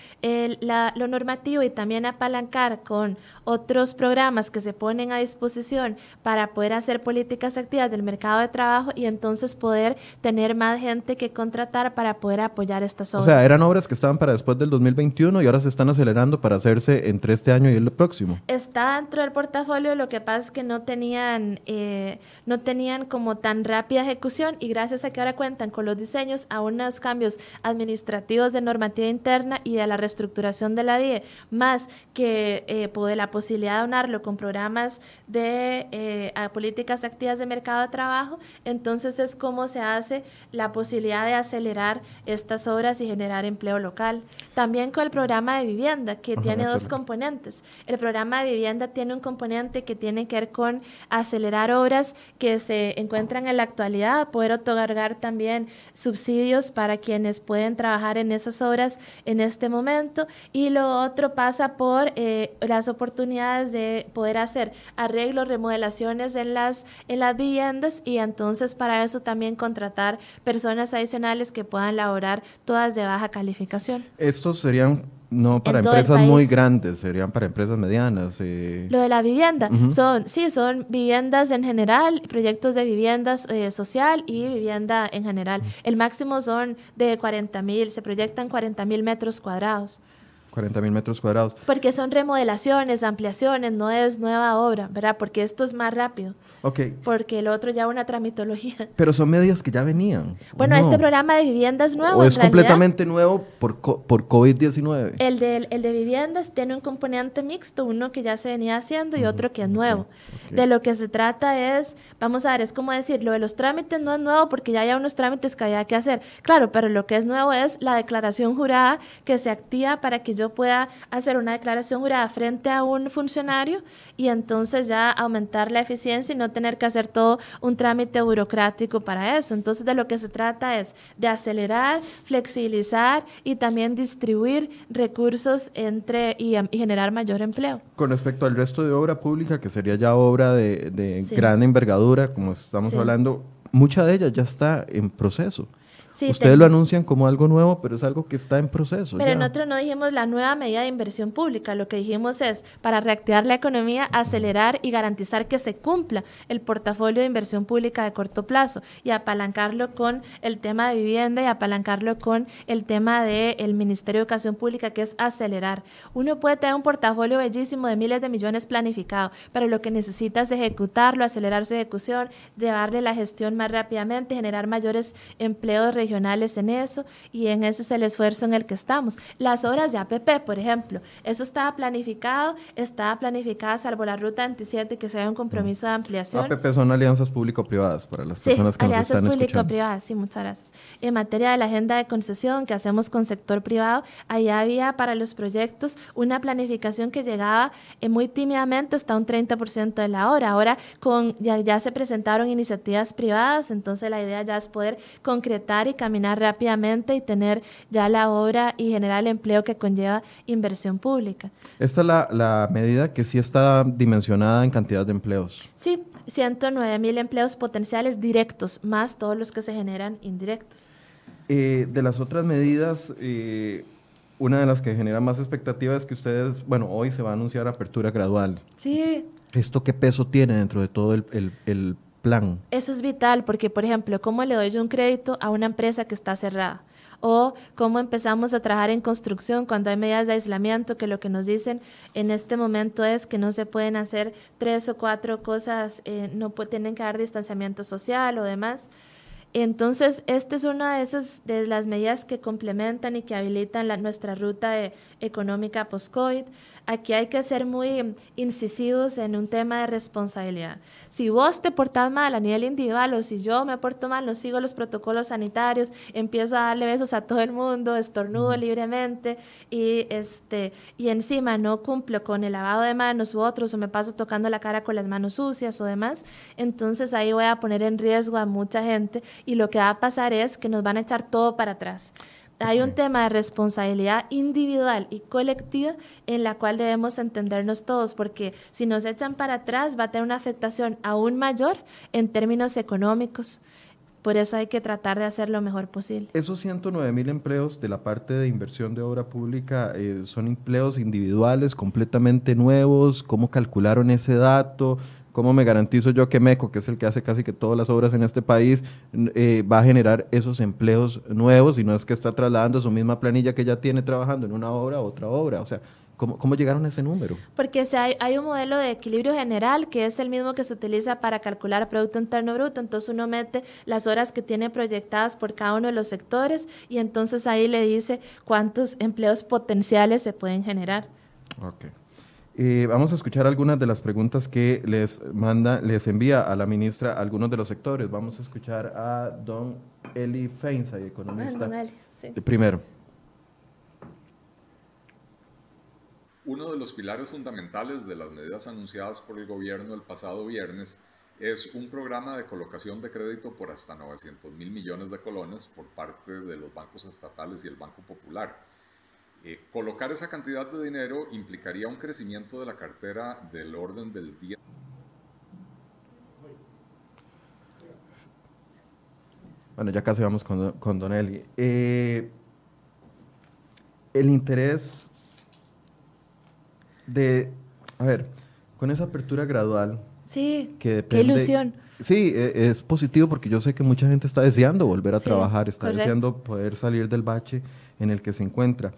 lo normativo y también apalancar con otros programas que se ponen a disposición para poder hacer políticas activas del mercado de trabajo y entonces poder tener más gente que contratar para poder apoyar estas obras. O sea, eran obras que estaban para después del 2021 y ahora se están acelerando para hacerse entre este año y el próximo. Está dentro del portafolio, lo que pasa es que no tenían, eh, no tenían como tan rápida ejecución y gracias a que ahora cuentan con los diseños a unos cambios administrativos de normativa interna y de la reestructuración de la DIE, más que eh, poder la posibilidad de donarlo con programas de eh, políticas activas de mercado de trabajo, entonces es como se hace la posibilidad de acelerar estas obras y generar empleo local. También con el programa de vivienda, que tiene dos componentes. El programa de vivienda tiene un componente que tiene que ver con acelerar obras que se encuentran en la actualidad, poder otorgar también subsidios para quienes pueden trabajar en esas obras en este momento. Y lo otro pasa por eh, las oportunidades de poder hacer arreglos, remodelaciones en las, en las viviendas y entonces para eso también contratar personas adicionales que puedan laborar todas de baja calificación. Estos serían no para empresas muy grandes, serían para empresas medianas. Eh. Lo de la vivienda, son, sí, son viviendas en general, proyectos de viviendas eh, social y vivienda en general. El máximo son de 40 mil, se proyectan 40 mil metros cuadrados. 40 mil metros cuadrados. Porque son remodelaciones, ampliaciones, no es nueva obra, ¿verdad? Porque esto es más rápido. Porque el otro ya una tramitología. Pero son medidas que ya venían. Bueno, este programa de viviendas es nuevo. ¿O es completamente nuevo por, por COVID-19? El de, el de viviendas tiene un componente mixto, uno que ya se venía haciendo y otro que es nuevo. De lo que se trata es, vamos a ver, es como decir, lo de los trámites no es nuevo porque ya hay unos trámites que había que hacer. Claro, pero lo que es nuevo es la declaración jurada que se activa para que yo pueda hacer una declaración jurada frente a un funcionario y entonces ya aumentar la eficiencia y no tener que hacer todo un trámite burocrático para eso. Entonces, de lo que se trata es de acelerar, flexibilizar y también distribuir recursos entre y, generar mayor empleo. Con respecto al resto de obra pública, que sería ya obra de, gran envergadura, como estamos hablando, mucha de ella ya está en proceso. Ustedes lo anuncian como algo nuevo, pero es algo que está en proceso. Pero nosotros no dijimos la nueva medida de inversión pública, lo que dijimos es para reactivar la economía, acelerar y garantizar que se cumpla el portafolio de inversión pública de corto plazo y apalancarlo con el tema de vivienda y apalancarlo con el tema del Ministerio de Educación Pública, que es acelerar. Uno puede tener un portafolio bellísimo de miles de millones planificado, pero lo que necesita es ejecutarlo, acelerar su ejecución, llevarle la gestión más rápidamente, generar mayores empleos regionales en eso y en ese es el esfuerzo en el que estamos. Las obras de APP, por ejemplo, eso estaba planificado, estaba planificada salvo la ruta 27 que sea un compromiso de ampliación. APP son alianzas público-privadas para las personas que nos están alianzas público-privadas, sí, muchas gracias. En materia de la agenda de concesión que hacemos con sector privado, ahí había para los proyectos una planificación que llegaba eh, muy tímidamente hasta un 30% de la hora. Ahora con, ya, ya se presentaron iniciativas privadas, entonces la idea ya es poder concretar y caminar rápidamente y tener ya la obra y generar el empleo que conlleva inversión pública. Esta es la, medida que sí está dimensionada en cantidad de empleos. Sí, 109 mil empleos potenciales directos, más todos los que se generan indirectos. Eh, de las otras medidas, eh, una de las que genera más expectativa es que ustedes, bueno, hoy se va a anunciar apertura gradual. Sí. ¿Esto qué peso tiene dentro de todo el, el Eso es vital porque, por ejemplo, ¿cómo le doy yo un crédito a una empresa que está cerrada? o cómo empezamos a trabajar en construcción cuando hay medidas de aislamiento que lo que nos dicen en este momento es que no se pueden hacer tres o cuatro cosas, eh, no tienen que dar distanciamiento social o demás. Entonces, esta es una de esas de las medidas que complementan y que habilitan nuestra ruta económica post-COVID. Aquí hay que ser muy incisivos en un tema de responsabilidad. Si vos te portás mal a nivel individual o si yo me porto mal, no sigo los protocolos sanitarios, empiezo a darle besos a todo el mundo, estornudo libremente y, este, y encima no cumplo con el lavado de manos u otros o me paso tocando la cara con las manos sucias o demás, entonces ahí voy a poner en riesgo a mucha gente y lo que va a pasar es que nos van a echar todo para atrás. Hay un tema de responsabilidad individual y colectiva en la cual debemos entendernos todos, porque si nos echan para atrás va a tener una afectación aún mayor en términos económicos Por eso hay que tratar de hacer lo mejor posible. Esos 109 mil empleos de la parte de inversión de obra pública eh, son empleos individuales, completamente nuevos. ¿Cómo calcularon ese dato? ¿Cómo me garantizo yo que MECO, que es el que hace casi que todas las obras en este país, eh, va a generar esos empleos nuevos y no es que está trasladando su misma planilla que ya tiene trabajando en una obra a otra obra? O sea, ¿Cómo, llegaron a ese número? Porque hay, hay, un modelo de equilibrio general que es el mismo que se utiliza para calcular Producto Interno Bruto. Entonces uno mete las horas que tiene proyectadas por cada uno de los sectores y entonces ahí le dice cuántos empleos potenciales se pueden generar. Ok. Eh, vamos a escuchar algunas de las preguntas que les manda, les envía a la ministra algunos de los sectores. Vamos a escuchar a don Eli Feinza, economista. Ah, sí. Primero. Uno de los pilares fundamentales de las medidas anunciadas por el gobierno el pasado viernes es un programa de colocación de crédito por hasta 900 mil millones de colones por parte de los bancos estatales y el Banco Popular. Eh, colocar esa cantidad de dinero implicaría un crecimiento de la cartera del orden del día. Bueno, ya casi vamos con, con Don Eli. Eh, el interés de, a ver, con esa apertura gradual. Sí, qué ilusión. Sí, e, es positivo porque yo sé que mucha gente está deseando volver a trabajar, está deseando poder salir del bache en el que se encuentra.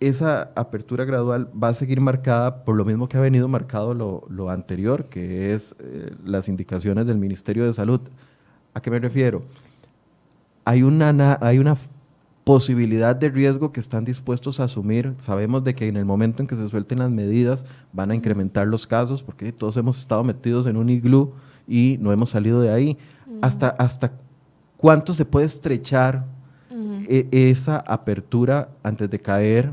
Esa apertura gradual va a seguir marcada por lo mismo que ha venido marcado lo, anterior, que es eh, las indicaciones del Ministerio de Salud. ¿A qué me refiero? Hay una, hay una posibilidad de riesgo que están dispuestos a asumir. Sabemos de que en el momento en que se suelten las medidas van a incrementar los casos porque todos hemos estado metidos en un iglú y no hemos salido de ahí. hasta, ¿Hasta cuánto se puede estrechar e, esa apertura antes de caer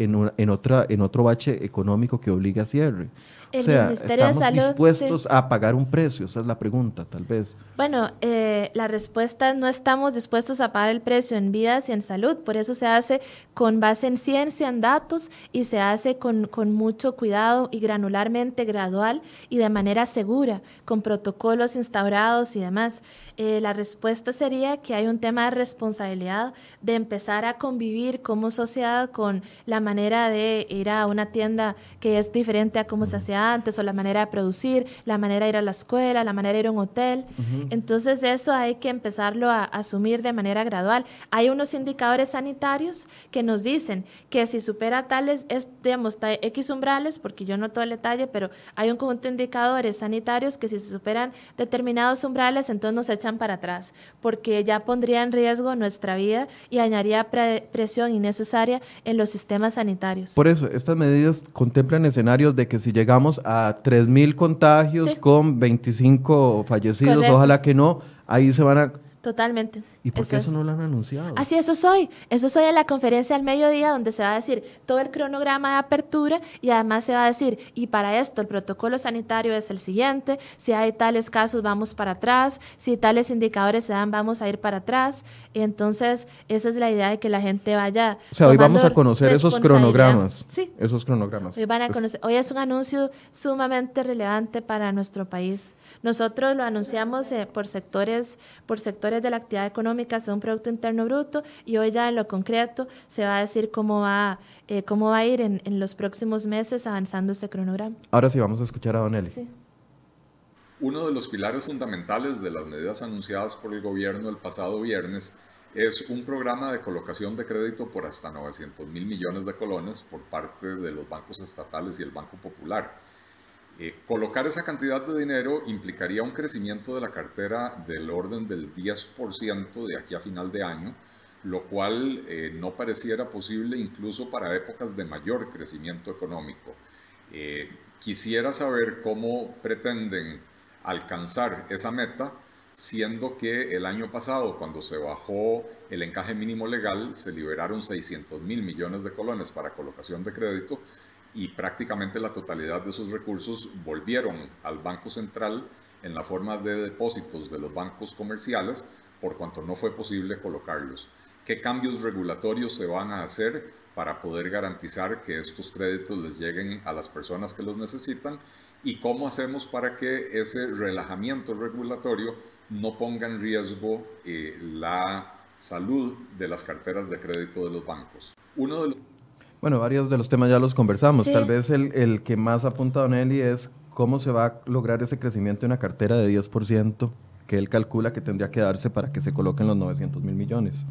en, en, otra, en otro bache económico que obligue a cierre? O sea, ¿estamos dispuestos a pagar un precio? Esa es la pregunta, tal vez. Bueno, eh, la respuesta es no estamos dispuestos a pagar el precio en vidas y en salud. Por eso se hace con base en ciencia, en datos, y se hace con, con mucho cuidado y granularmente gradual y de manera segura, con protocolos instaurados y demás. Eh, la respuesta sería que hay un tema de responsabilidad de empezar a convivir como sociedad con la manera de ir a una tienda que es diferente a cómo se hacía antes, o la manera de producir, la manera de ir a la escuela, la manera de ir a un hotel. Entonces eso hay que empezarlo a, asumir de manera gradual. Hay unos indicadores sanitarios que nos dicen que si supera tales, es, digamos, X umbrales, porque yo no todo el detalle, pero hay un conjunto de indicadores sanitarios que si se superan determinados umbrales, entonces nos echan para atrás, porque ya pondría en riesgo nuestra vida y añadiría presión innecesaria en los sistemas sanitarios. Por eso, estas medidas contemplan escenarios de que si llegamos a 3.000 contagios con 25 fallecidos, ojalá que no, ahí se van a... Totalmente. ¿Y por qué eso no lo han anunciado? Así, eso soy. Eso soy en la conferencia al mediodía donde se va a decir todo el cronograma de apertura y además se va a decir, y para esto el protocolo sanitario es el siguiente, si hay tales casos vamos para atrás, si tales indicadores se dan vamos a ir para atrás. Y entonces esa es la idea de que la gente vaya... O sea, hoy vamos a conocer esos cronogramas. Sí. Esos cronogramas. Hoy, van a conocer, hoy es un anuncio sumamente relevante para nuestro país. Nosotros lo anunciamos eh, por, sectores, por sectores de la actividad económica económica un Producto Interno Bruto y hoy ya en lo concreto se va a decir cómo va, eh, cómo va a ir en, en, los próximos meses avanzando este cronograma. Ahora sí, vamos a escuchar a Don Eli. Uno de los pilares fundamentales de las medidas anunciadas por el gobierno el pasado viernes es un programa de colocación de crédito por hasta 900 mil millones de colones por parte de los bancos estatales y el Banco Popular eh, colocar esa cantidad de dinero implicaría un crecimiento de la cartera del orden del 10% de aquí a final de año, lo cual eh, no pareciera posible incluso para épocas de mayor crecimiento económico. Eh, quisiera saber cómo pretenden alcanzar esa meta, siendo que el año pasado, cuando se bajó el encaje mínimo legal, se liberaron 600 mil millones de colones para colocación de crédito, y prácticamente la totalidad de esos recursos volvieron al Banco Central en la forma de depósitos de los bancos comerciales por cuanto no fue posible colocarlos. ¿Qué cambios regulatorios se van a hacer para poder garantizar que estos créditos les lleguen a las personas que los necesitan y cómo hacemos para que ese relajamiento regulatorio no ponga en riesgo eh, la salud de las carteras de crédito de los bancos. Uno de Bueno, varios de los temas ya los conversamos. Tal vez el, el, que más apunta Don Eli es cómo se va a lograr ese crecimiento de una cartera de 10% que él calcula que tendría que darse para que se coloquen los 900 mil millones.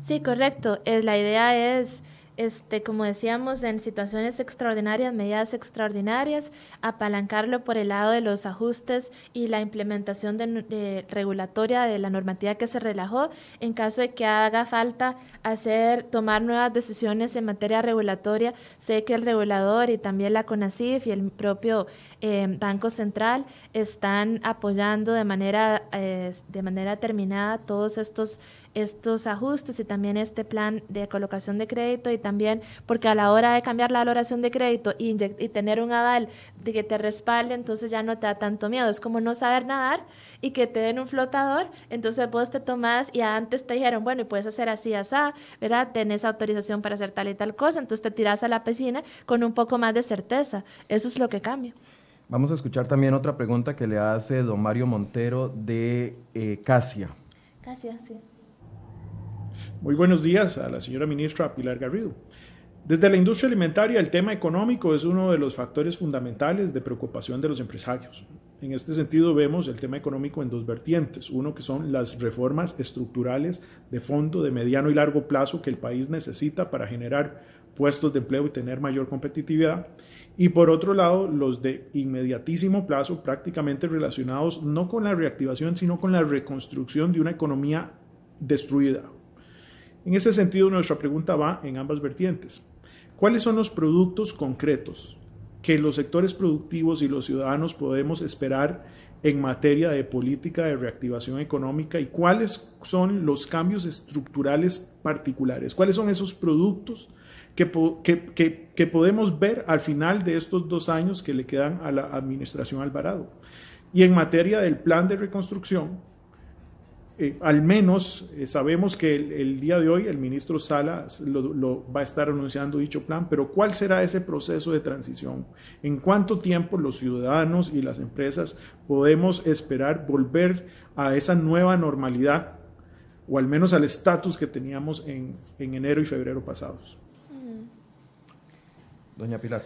Sí, correcto. Eh, la idea es este, como decíamos, en situaciones extraordinarias, medidas extraordinarias, apalancarlo por el lado de los ajustes y la implementación de, regulatoria de la normativa que se relajó, en caso de que haga falta hacer, tomar nuevas decisiones en materia regulatoria. Sé que el regulador y también la CONACIF y el propio eh, Banco Central están apoyando de manera, eh, de manera terminada todos estos estos ajustes y también este plan de colocación de crédito y también porque a la hora de cambiar la valoración de crédito y, tener un aval de que te respalde, entonces ya no te da tanto miedo. Es como no saber nadar y que te den un flotador, entonces vos te tomás y antes te dijeron, bueno, y puedes hacer así, así, ¿verdad? Tenés autorización para hacer tal y tal cosa, entonces te tiras a la piscina con un poco más de certeza. Eso es lo que cambia. Vamos a escuchar también otra pregunta que le hace don Mario Montero de eh, Casia. Casia, sí. Muy buenos días a la señora ministra Pilar Garrido. Desde la industria alimentaria, el tema económico es uno de los factores fundamentales de preocupación de los empresarios. En este sentido, vemos el tema económico en dos vertientes. Uno que son las reformas estructurales de fondo de mediano y largo plazo que el país necesita para generar puestos de empleo y tener mayor competitividad. Y por otro lado, los de inmediatísimo plazo, prácticamente relacionados no con la reactivación, sino con la reconstrucción de una economía destruida en ese sentido, nuestra pregunta va en ambas vertientes. ¿Cuáles son los productos concretos que los sectores productivos y los ciudadanos podemos esperar en materia de política de reactivación económica y cuáles son los cambios estructurales particulares? ¿Cuáles son esos productos que, que, podemos ver al final de estos dos años que le quedan a la administración Alvarado? Y en materia del plan de reconstrucción, eh, al menos eh, sabemos que el, día de hoy el ministro Sala lo, va a estar anunciando dicho plan, pero ¿cuál será ese proceso de transición? ¿En cuánto tiempo los ciudadanos y las empresas podemos esperar volver a esa nueva normalidad o al menos al estatus que teníamos en, en enero y febrero pasados? Doña Pilar.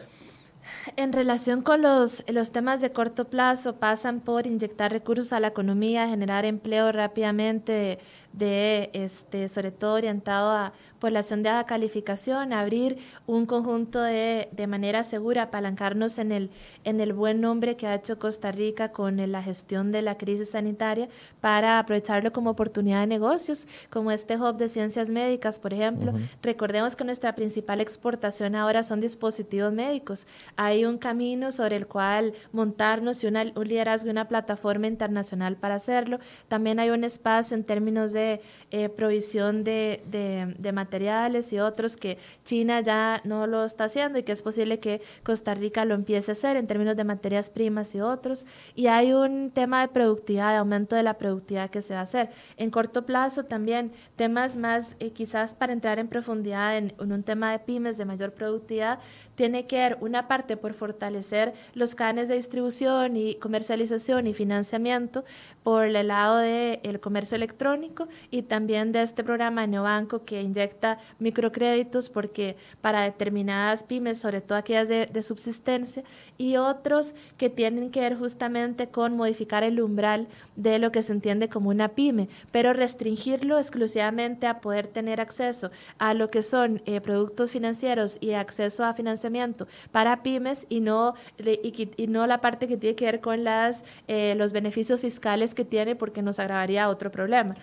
En relación con los, los temas de corto plazo, pasan por inyectar recursos a la economía, generar empleo rápidamente, de, este, sobre todo orientado a población de alta calificación, abrir un conjunto de, de manera segura, apalancarnos en el, en el buen nombre que ha hecho Costa Rica con la gestión de la crisis sanitaria para aprovecharlo como oportunidad de negocios, como este hub de ciencias médicas, por ejemplo. Recordemos que nuestra principal exportación ahora son dispositivos médicos. Hay un camino sobre el cual montarnos y una, un liderazgo y una plataforma internacional para hacerlo. También hay un espacio en términos de eh, provisión de, de, materiales y otros que China ya no lo está haciendo y que es posible que Costa Rica lo empiece a hacer en términos de materias primas y otros. Y hay un tema de productividad, de aumento de la productividad que se va a hacer. En corto plazo también temas más, eh, quizás para entrar en profundidad en, en un tema de pymes de mayor productividad, tiene que ver una parte por fortalecer los canes de distribución y comercialización y financiamiento por el lado del comercio electrónico y también de este programa Neobanco que inyecta microcréditos porque para determinadas pymes, sobre todo aquellas de, de subsistencia, y otros que tienen que ver justamente con modificar el umbral de lo que se entiende como una pyme, pero restringirlo exclusivamente a poder tener acceso a lo que son eh, productos financieros y acceso a financiamiento para pymes y no, y, no la parte que tiene que ver con las, eh, los beneficios fiscales que tiene porque nos agravaría otro problema.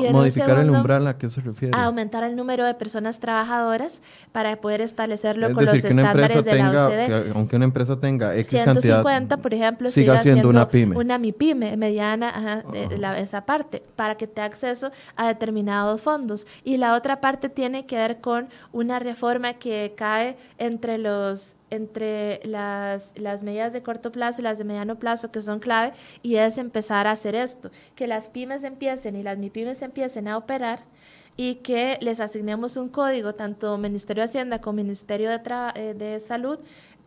Modificar el umbral, ¿a qué se refiere? A aumentar el número de personas trabajadoras para poder establecerlo con los estándares de la OCDE. aunque una empresa tenga X 150, por ejemplo, siga siendo una pyme. Una MIPYME, mediana de, esa parte, para que tenga acceso a determinados fondos. Y la otra parte tiene que ver con una reforma que cae entre los entre las, las medidas de corto plazo y las de mediano plazo que son clave y es empezar a hacer esto, que las pymes empiecen y las MIPYMES empiecen a operar y que les asignemos un código, tanto Ministerio de Hacienda como Ministerio de, eh, de Salud,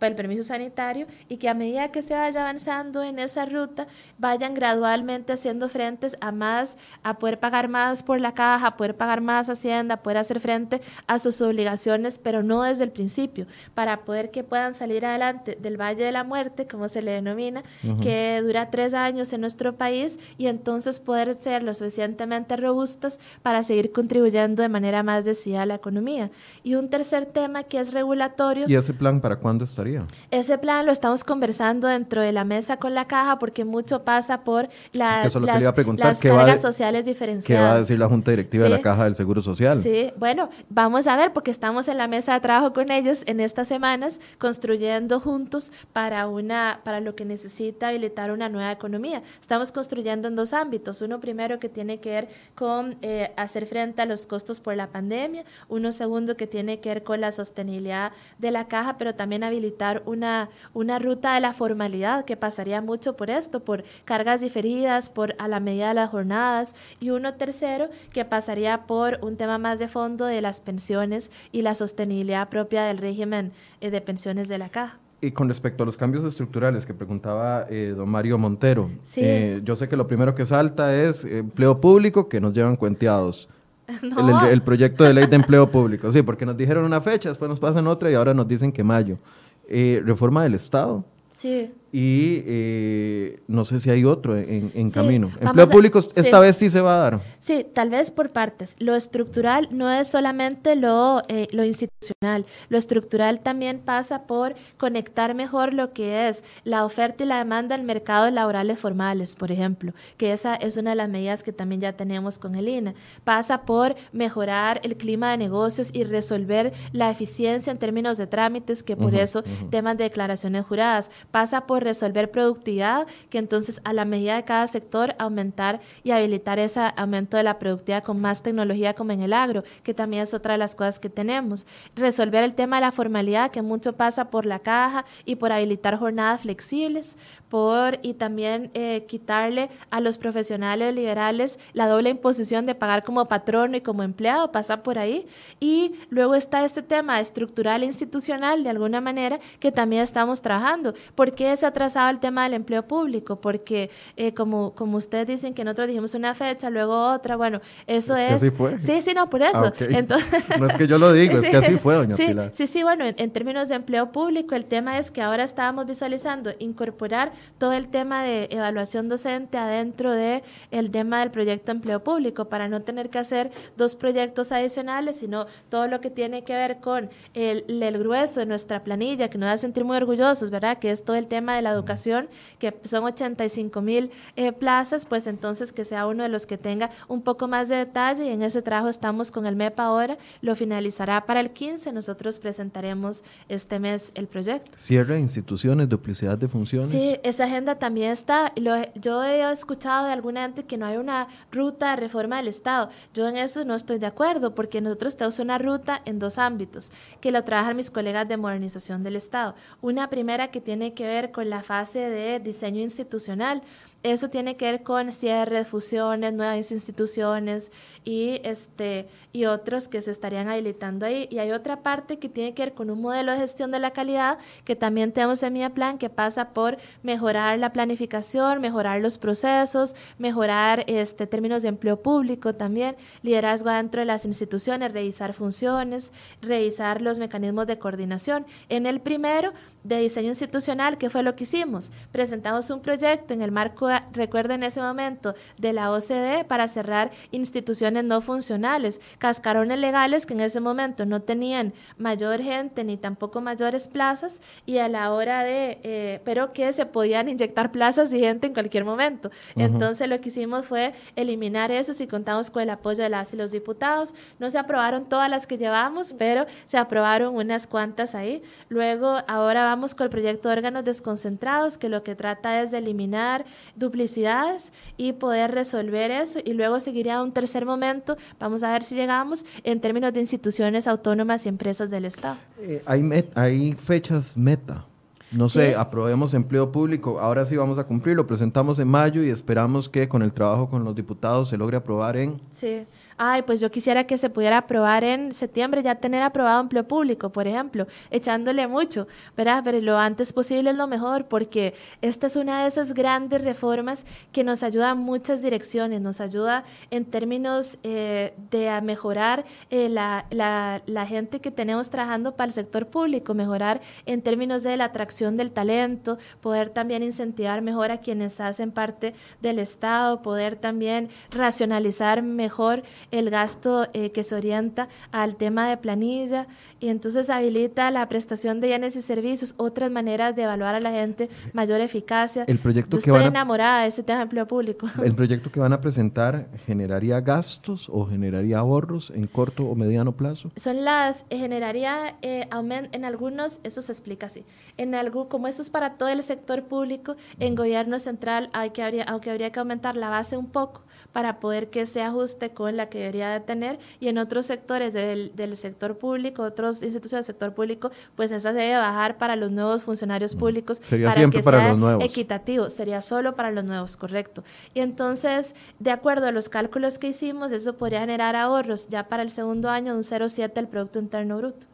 el permiso sanitario y que a medida que se vaya avanzando en esa ruta vayan gradualmente haciendo frentes a más, a poder pagar más por la caja, a poder pagar más hacienda, a poder hacer frente a sus obligaciones, pero no desde el principio, para poder que puedan salir adelante del Valle de la Muerte, como se le denomina, que dura tres años en nuestro país y entonces poder ser lo suficientemente robustas para seguir contribuyendo de manera más decidida a la economía. Y un tercer tema que es regulatorio. ¿Y ese plan para cuándo está? Ese plan lo estamos conversando dentro de la mesa con la caja porque mucho pasa por las, cargas sociales diferenciadas. ¿Qué va a decir la Junta Directiva de la Caja del Seguro Social? Sí, bueno, vamos a ver porque estamos en la mesa de trabajo con ellos en estas semanas construyendo juntos para, una, para lo que necesita habilitar una nueva economía. Estamos construyendo en dos ámbitos. Uno primero que tiene que ver con eh, hacer frente a los costos por la pandemia. Uno segundo que tiene que ver con la sostenibilidad de la caja, pero también habilitar una, una ruta de la formalidad que pasaría mucho por esto, por cargas diferidas, por a la medida de las jornadas, y uno tercero que pasaría por un tema más de fondo de las pensiones y la sostenibilidad propia del régimen eh, de pensiones de la caja. Y con respecto a los cambios estructurales que preguntaba eh, don Mario Montero, eh, yo sé que lo primero que salta es empleo público que nos llevan cuenteados. El, el, proyecto de ley de empleo público, sí, porque nos dijeron una fecha, después nos pasan otra y ahora nos dicen que mayo. Eh, reforma del Estado. Sí y eh, no sé si hay otro en, camino. Empleo público esta vez sí se va a dar. Sí, tal vez por partes. Lo estructural no es solamente lo, eh, lo institucional. Lo estructural también pasa por conectar mejor lo que es la oferta y la demanda en mercados laborales formales, por ejemplo, que esa es una de las medidas que también ya tenemos con el INA. Pasa por mejorar el clima de negocios y resolver la eficiencia en términos de trámites, que por eso temas de declaraciones juradas. Pasa por resolver productividad, que entonces a la medida de cada sector aumentar y habilitar ese aumento de la productividad con más tecnología como en el agro, que también es otra de las cosas que tenemos. Resolver el tema de la formalidad, que mucho pasa por la caja y por habilitar jornadas flexibles, por y también eh, quitarle a los profesionales liberales la doble imposición de pagar como patrono y como empleado, pasa por ahí. Y luego está este tema estructural e institucional, de alguna manera, que también estamos trabajando. porque esa atrasado el tema del empleo público, porque eh, como, como ustedes dicen que nosotros dijimos una fecha, luego otra, bueno, eso es... así fue. Sí, sí, no, por eso. Ah, Entonces, no es que yo lo diga, es que así fue, doña sí, Pilar. Sí, sí, bueno, en, términos de empleo público, el tema es que ahora estábamos visualizando incorporar todo el tema de evaluación docente adentro de el tema del proyecto de empleo público, para no tener que hacer dos proyectos adicionales, sino todo lo que tiene que ver con el, el grueso de nuestra planilla, que nos da sentir muy orgullosos, ¿verdad? Que es todo el tema de la educación, que son 85 mil eh, plazas, pues entonces que sea uno de los que tenga un poco más de detalle y en ese trabajo estamos con el MEP ahora, lo finalizará para el 15, nosotros presentaremos este mes el proyecto. Cierre instituciones, duplicidad de funciones. Sí, esa agenda también está. yo he escuchado de alguna gente que no hay una ruta de reforma del Estado. Yo en eso no estoy de acuerdo porque nosotros tenemos una ruta en dos ámbitos que lo trabajan mis colegas de modernización del Estado. Una primera que tiene que ver con la fase de diseño institucional. Eso tiene que ver con cierres, fusiones, nuevas instituciones y, este, y otros que se estarían habilitando ahí. Y hay otra parte que tiene que ver con un modelo de gestión de la calidad que también tenemos en mi plan que pasa por mejorar la planificación, mejorar los procesos, mejorar este, términos de empleo público también, liderazgo dentro de las instituciones, revisar funciones, revisar los mecanismos de coordinación. En el primero, de diseño institucional, ¿qué fue lo que hicimos? Presentamos un proyecto en el marco, recuerdo en ese momento, de la OCDE para cerrar instituciones no funcionales, cascarones legales que en ese momento no tenían mayor gente ni tampoco mayores plazas y a la hora de, eh, pero que se podían inyectar plazas y gente en cualquier momento. Entonces lo que hicimos fue eliminar eso y contamos con el apoyo de las y los diputados. No se aprobaron todas las que llevamos, pero se aprobaron unas cuantas ahí. Luego, ahora vamos con el proyecto de órganos desconcentrados, que lo que trata es de eliminar duplicidades y poder resolver eso. Y luego seguiría un tercer momento, vamos a ver si llegamos, en términos de instituciones autónomas y empresas del Estado. Eh, hay, hay fechas meta. No sé, aprobemos empleo público, ahora sí vamos a cumplir, lo presentamos en mayo y esperamos que con el trabajo con los diputados se logre aprobar en... Sí, ay, pues yo quisiera que se pudiera aprobar en septiembre, ya tener aprobado empleo público, por ejemplo, echándole mucho, ¿verdad? Pero lo antes posible es lo mejor, porque esta es una de esas grandes reformas que nos ayuda en muchas direcciones, nos ayuda en términos eh, de mejorar eh, la, la, la gente que tenemos trabajando para el sector público, mejorar en términos de la atracción del talento, poder también incentivar mejor a quienes hacen parte del Estado, poder también racionalizar mejor el gasto eh, que se orienta al tema de planilla y entonces habilita la prestación de bienes y servicios, otras maneras de evaluar a la gente, mayor eficacia. El proyecto Yo que estoy van a- enamorada de ese tema de empleo público. ¿El proyecto que van a presentar generaría gastos o generaría ahorros en corto o mediano plazo? Son las, eh, generaría eh, en algunos, eso se explica así, en algo, como eso es para todo el sector público, en gobierno central hay que habría, aunque habría que aumentar la base un poco para poder que se ajuste con la que debería de tener y en otros sectores del, del sector público, otros instituciones del sector público, pues esa se debe bajar para los nuevos funcionarios públicos Sería para siempre que para sea los nuevos. equitativo, sería solo para los nuevos, correcto. Y entonces, de acuerdo a los cálculos que hicimos, eso podría generar ahorros ya para el segundo año de un 0,7 del Producto Interno Bruto,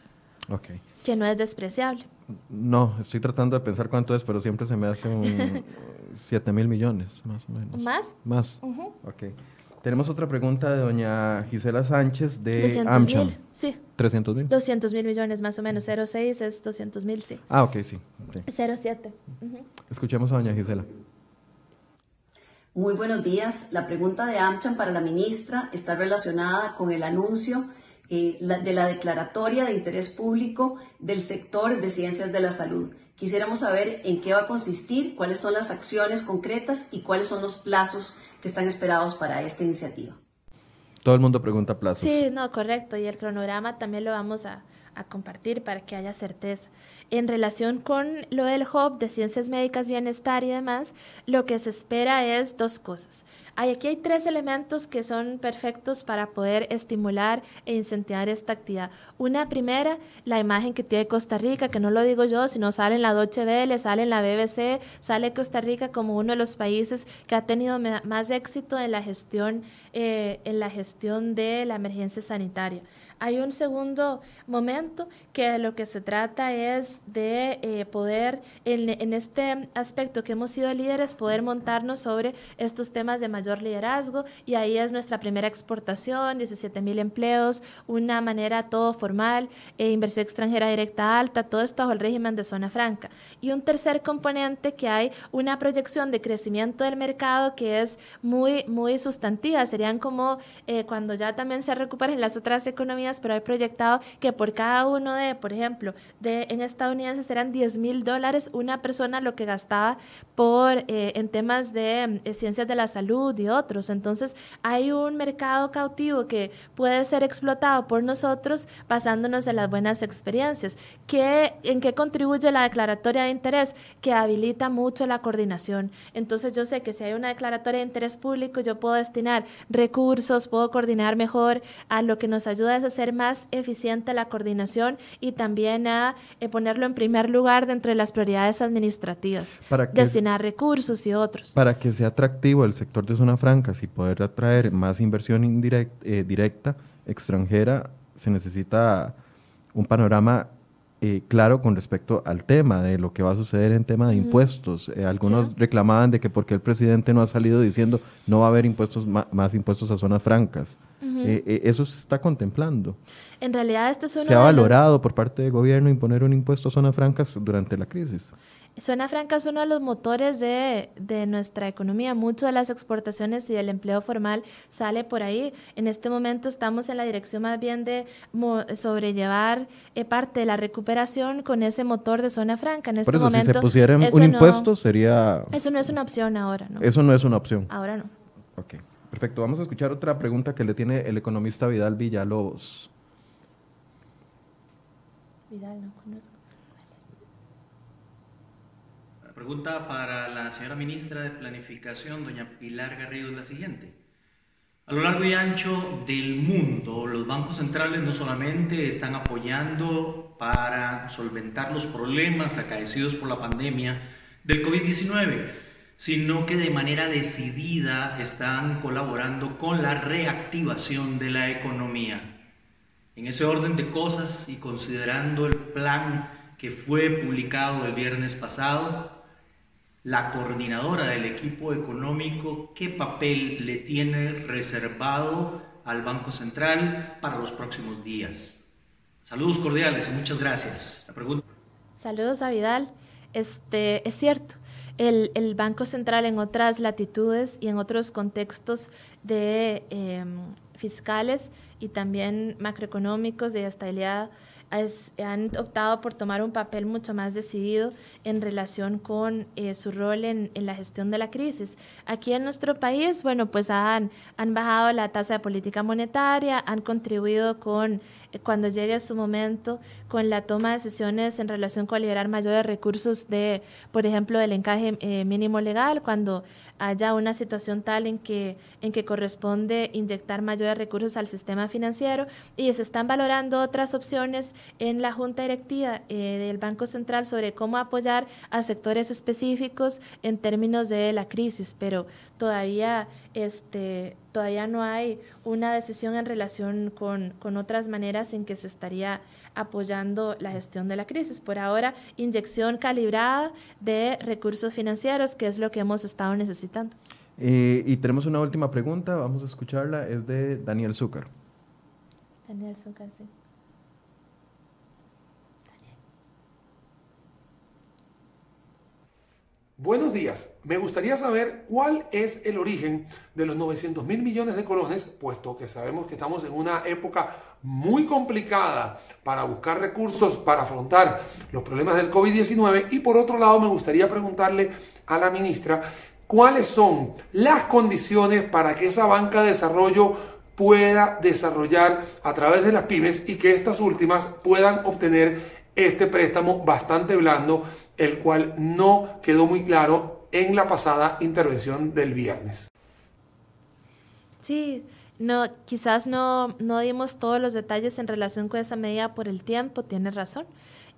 Ok. que no es despreciable. No, estoy tratando de pensar cuánto es, pero siempre se me hace un 7 mil millones, más o menos. ¿Más? Más. Ujú. Ok. Tenemos otra pregunta de doña Gisela Sánchez de 200 AmCham. mil, sí, 300 mil. 200 mil millones más o menos, 0,6 es 200 mil, sí. Ah, ok, sí. ok. 0,7. ujú. Escuchemos a doña Gisela. Muy buenos días. La pregunta de AmCham para la ministra está relacionada con el anuncio eh, la- de la declaratoria de interés público del sector de ciencias de la salud. Quisiéramos saber en qué va a consistir, cuáles son las acciones concretas y cuáles son los plazos que están esperados para esta iniciativa. Todo el mundo pregunta plazos. Sí, no, correcto. Y el cronograma también lo vamos a, a compartir para que haya certeza. En relación con lo del Hub de Ciencias Médicas, Bienestar y demás, lo que se espera es dos cosas. Hay, aquí hay tres elementos que son perfectos para poder estimular e incentivar esta actividad. Una primera, la imagen que tiene Costa Rica, que no lo digo yo, sino sale en la Deutsche Welle, sale en la BBC, sale Costa Rica como uno de los países que ha tenido más éxito en la gestión, eh, en la gestión de la emergencia sanitaria. Hay un segundo momento que lo que se trata es de eh, poder, en, en este aspecto que hemos sido líderes, poder montarnos sobre estos temas de mayor liderazgo y ahí es nuestra primera exportación, 17 mil empleos, una manera todo formal, eh, inversión extranjera directa alta, todo esto bajo el régimen de zona franca. Y un tercer componente que hay una proyección de crecimiento del mercado que es muy, muy sustantiva, serían como eh, cuando ya también se recuperen las otras economías, pero hay proyectado que por cada uno de, por ejemplo, de en estadounidenses serán 10 mil dólares una persona lo que gastaba por eh, en temas de eh, ciencias de la salud y otros. Entonces hay un mercado cautivo que puede ser explotado por nosotros basándonos en las buenas experiencias. ¿Qué, ¿En qué contribuye la declaratoria de interés? Que habilita mucho la coordinación. Entonces yo sé que si hay una declaratoria de interés público, yo puedo destinar recursos, puedo coordinar mejor a lo que nos ayuda a hacer más eficiente la coordinación y también a eh, ponerlo en primer lugar dentro de las prioridades administrativas, Para destinar recursos y otros. Para que sea atractivo el sector de zona franca y poder atraer más inversión indirect- eh, directa extranjera, se necesita un panorama eh, claro con respecto al tema de lo que va a suceder en tema de impuestos. Eh, algunos Sí. reclamaban de que porque el presidente no ha salido diciendo no va a haber impuestos más impuestos a zonas francas. Eh, eh, eso se está contemplando. En realidad, esto es uno Se ha de los- valorado por parte del gobierno imponer un impuesto a zonas francas durante la crisis. Zona Franca es uno de los motores de, de nuestra economía. Mucho de las exportaciones y del empleo formal sale por ahí. En este momento estamos en la dirección más bien de sobrellevar eh, parte de la recuperación con ese motor de Zona Franca. En este Por eso, si momento, se pusiera un no- impuesto, sería... eso no es una opción ahora, ¿no? Eso no es una opción. Ahora no. Ok, perfecto. Vamos a escuchar otra pregunta que le tiene el economista Vidal Villalobos. Vidal, no conozco. La pregunta para la señora ministra de Planificación, doña Pilar Garrido, es la siguiente. A lo largo y ancho del mundo, los bancos centrales no solamente están apoyando para solventar los problemas acaecidos por la pandemia del COVID-19, sino que de manera decidida están colaborando con la reactivación de la economía. En ese orden de cosas y considerando el plan que fue publicado el viernes pasado, la coordinadora del equipo económico, ¿qué papel le tiene reservado al Banco Central para los próximos días? Saludos cordiales y muchas gracias. Saludos a Vidal. Este, es cierto, el, el, Banco Central en otras latitudes y en otros contextos de em, fiscales y también macroeconómicos de estabilidad han optado por tomar un papel mucho más decidido en relación con eh, su rol en, en, la gestión de la crisis. Aquí en nuestro país, bueno, pues han, han bajado la tasa de política monetaria, han contribuido con cuando llegue su momento con la toma de decisiones en relación con liberar mayores recursos de, por ejemplo, del encaje eh, mínimo legal, cuando haya una situación tal en que, en que corresponde inyectar mayores recursos al sistema financiero y se están valorando otras opciones en la Junta Directiva eh, del Banco Central sobre cómo apoyar a sectores específicos en términos de la crisis, pero todavía este, todavía no hay una decisión en relación con, con, otras maneras en que se estaría apoyando la gestión de la crisis. Por ahora, inyección calibrada de recursos financieros, que es lo que hemos estado necesitando. Eh, y tenemos una última pregunta, vamos a escucharla, es de Daniel Zúcar. Daniel Zúcar, sí. Buenos días. Me gustaría saber cuál es el origen de los 900 mil millones de colones, puesto que sabemos que estamos en una época muy complicada para buscar recursos para afrontar los problemas del COVID-19. Y por otro lado, me gustaría preguntarle a la ministra cuáles son las condiciones para que esa banca de desarrollo pueda desarrollar a través de las pymes y que estas últimas puedan obtener este préstamo bastante blando el cual no quedó muy claro en la pasada intervención del viernes. Sí, no, quizás no, no dimos todos los detalles en relación con esa medida por el tiempo, tiene razón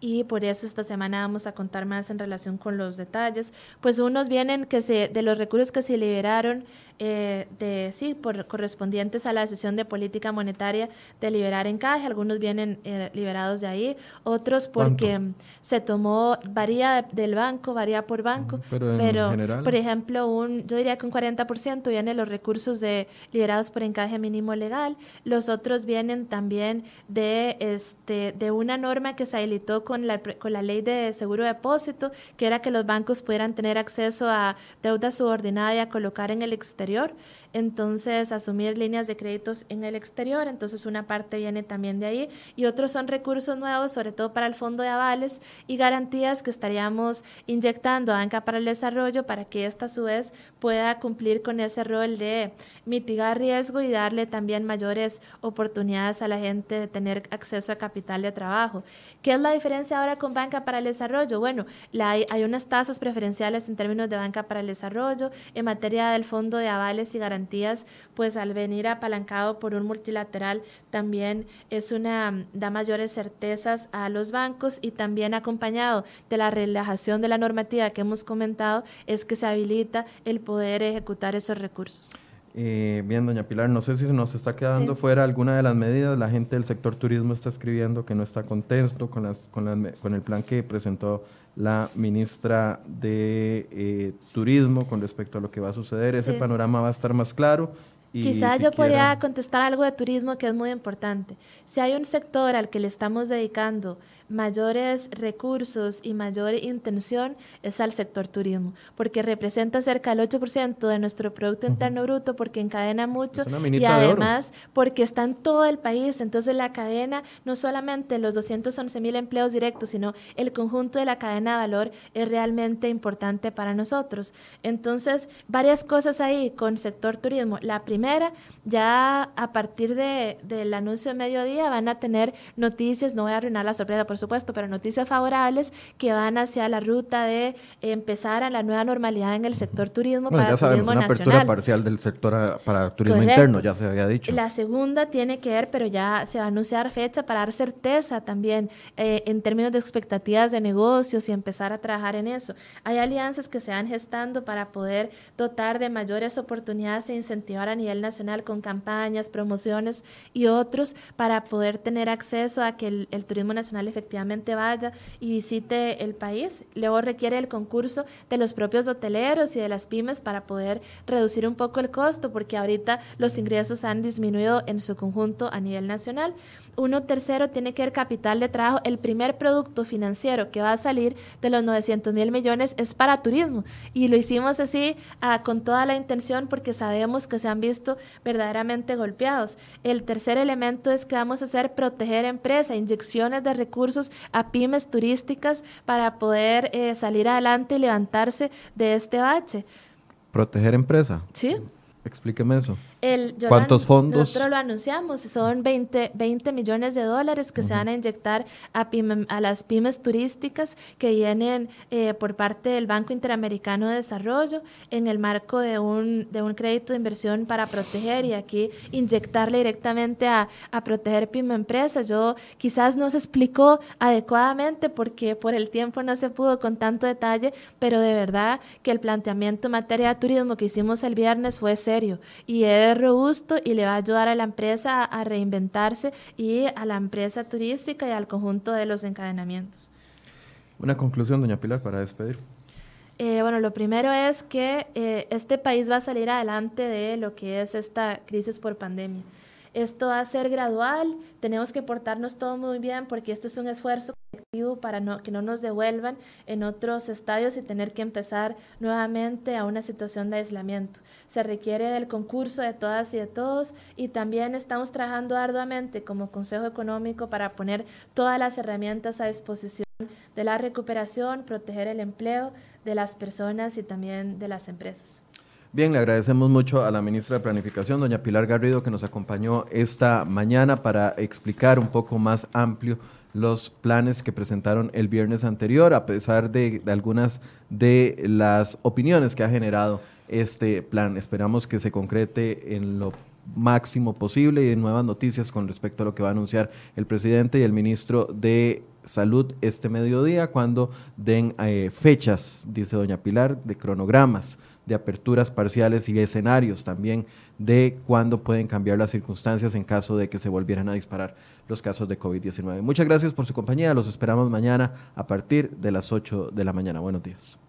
y por eso esta semana vamos a contar más en relación con los detalles. Pues unos vienen que se, de los recursos que se liberaron, eh, de, sí, por, correspondientes a la decisión de política monetaria de liberar encaje, algunos vienen eh, liberados de ahí, otros porque se tomó, varía del banco, varía por banco, pero, por ejemplo, un, yo diría que un 40% vienen los recursos de, liberados por encaje mínimo legal, los otros vienen también de, este, de una norma que se habilitó con la, con la ley de seguro de depósito, que era que los bancos pudieran tener acceso a deuda subordinada y a colocar en el exterior entonces asumir líneas de créditos en el exterior, entonces una parte viene también de ahí y otros son recursos nuevos, sobre todo para el fondo de avales y garantías que estaríamos inyectando a Banca para el Desarrollo para que esta a su vez pueda cumplir con ese rol de mitigar riesgo y darle también mayores oportunidades a la gente de tener acceso a capital de trabajo. ¿Qué es la diferencia ahora con Banca para el Desarrollo? Bueno, la, hay unas tasas preferenciales en términos de Banca para el Desarrollo en materia del fondo de avales y garantías pues al venir apalancado por un multilateral también es una da mayores certezas a los bancos y también acompañado de la relajación de la normativa que hemos comentado es que se habilita el poder ejecutar esos recursos. Eh, bien, doña Pilar, no sé si se nos está quedando fuera alguna de las medidas. La gente del sector turismo está escribiendo que no está contento con, las, con, las, con el plan que presentó la ministra de eh, Turismo con respecto a lo que va a suceder. Ese panorama va a estar más claro. Quizás yo podría contestar algo de turismo que es muy importante. Si hay un sector al que le estamos dedicando mayores recursos y mayor intención es al sector turismo, porque representa cerca del 8% de nuestro Producto Interno Bruto, porque encadena mucho y además porque está en todo el país. Entonces la cadena, no solamente los 211 mil empleos directos, sino el conjunto de la cadena de valor es realmente importante para nosotros. Entonces, varias cosas ahí con sector turismo. La primera, ya a partir de, del anuncio de mediodía van a tener noticias, no voy a arruinar la sorpresa, por supuesto, pero noticias favorables que van hacia la ruta de empezar a la nueva normalidad en el sector turismo para ya sabemos, una apertura parcial del sector para turismo interno, ya se había dicho. La segunda tiene que ver, pero ya se va a anunciar fecha para dar certeza también eh, en términos de expectativas de negocios y empezar a trabajar en eso. Hay alianzas que se van gestando para poder dotar de mayores oportunidades e incentivar a nivel nacional con campañas, promociones y otros para poder tener acceso a que el, turismo nacional efectivamente vaya y visite el país. Luego requiere el concurso de los propios hoteleros y de las pymes para poder reducir un poco el costo, porque ahorita los ingresos han disminuido en su conjunto a nivel nacional. Uno tercero tiene que ver capital de trabajo. El primer producto financiero que va a salir de los 900 mil millones es para turismo. Y lo hicimos así ah, con toda la intención porque sabemos que se han visto verdaderamente golpeados. El tercer elemento es que vamos a hacer proteger empresas, inyecciones de recursos a pymes turísticas para poder eh, salir adelante y levantarse de este bache. ¿Proteger empresa? Sí. Explíqueme eso. El, ¿Cuántos fondos? Nosotros lo anunciamos, son 20, 20 millones de dólares que se van a inyectar a, a las pymes turísticas que vienen eh, por parte del Banco Interamericano de Desarrollo en el marco de un, de un crédito de inversión para proteger y aquí inyectarle directamente a, a proteger pyme empresas. Yo quizás no se explicó adecuadamente porque por el tiempo no se pudo con tanto detalle, pero de verdad que el planteamiento en materia de turismo que hicimos el viernes fue serio y es robusto y le va a ayudar a la empresa a reinventarse y a la empresa turística y al conjunto de los encadenamientos. Una conclusión, doña Pilar, para despedir. Eh, bueno, lo primero es que eh, este país va a salir adelante de lo que es esta crisis por pandemia. Esto va a ser gradual, tenemos que portarnos todo muy bien porque este es un esfuerzo colectivo para que no nos devuelvan en otros estadios y tener que empezar nuevamente a una situación de aislamiento. Se requiere del concurso de todas y de todos y también estamos trabajando arduamente como Consejo Económico para poner todas las herramientas a disposición de la recuperación, proteger el empleo de las personas y también de las empresas. Bien, le agradecemos mucho a la ministra de Planificación, doña Pilar Garrido, que nos acompañó esta mañana para explicar un poco más amplio los planes que presentaron el viernes anterior, a pesar de, algunas de las opiniones que ha generado este plan. Esperamos que se concrete en lo máximo posible y nuevas noticias con respecto a lo que va a anunciar el presidente y el ministro de Salud este mediodía cuando den eh, fechas, dice doña Pilar, de cronogramas de aperturas parciales y escenarios también de cuándo pueden cambiar las circunstancias en caso de que se volvieran a disparar los casos de COVID-19. Muchas gracias por su compañía, los esperamos mañana a partir de las 8 de la mañana. Buenos días.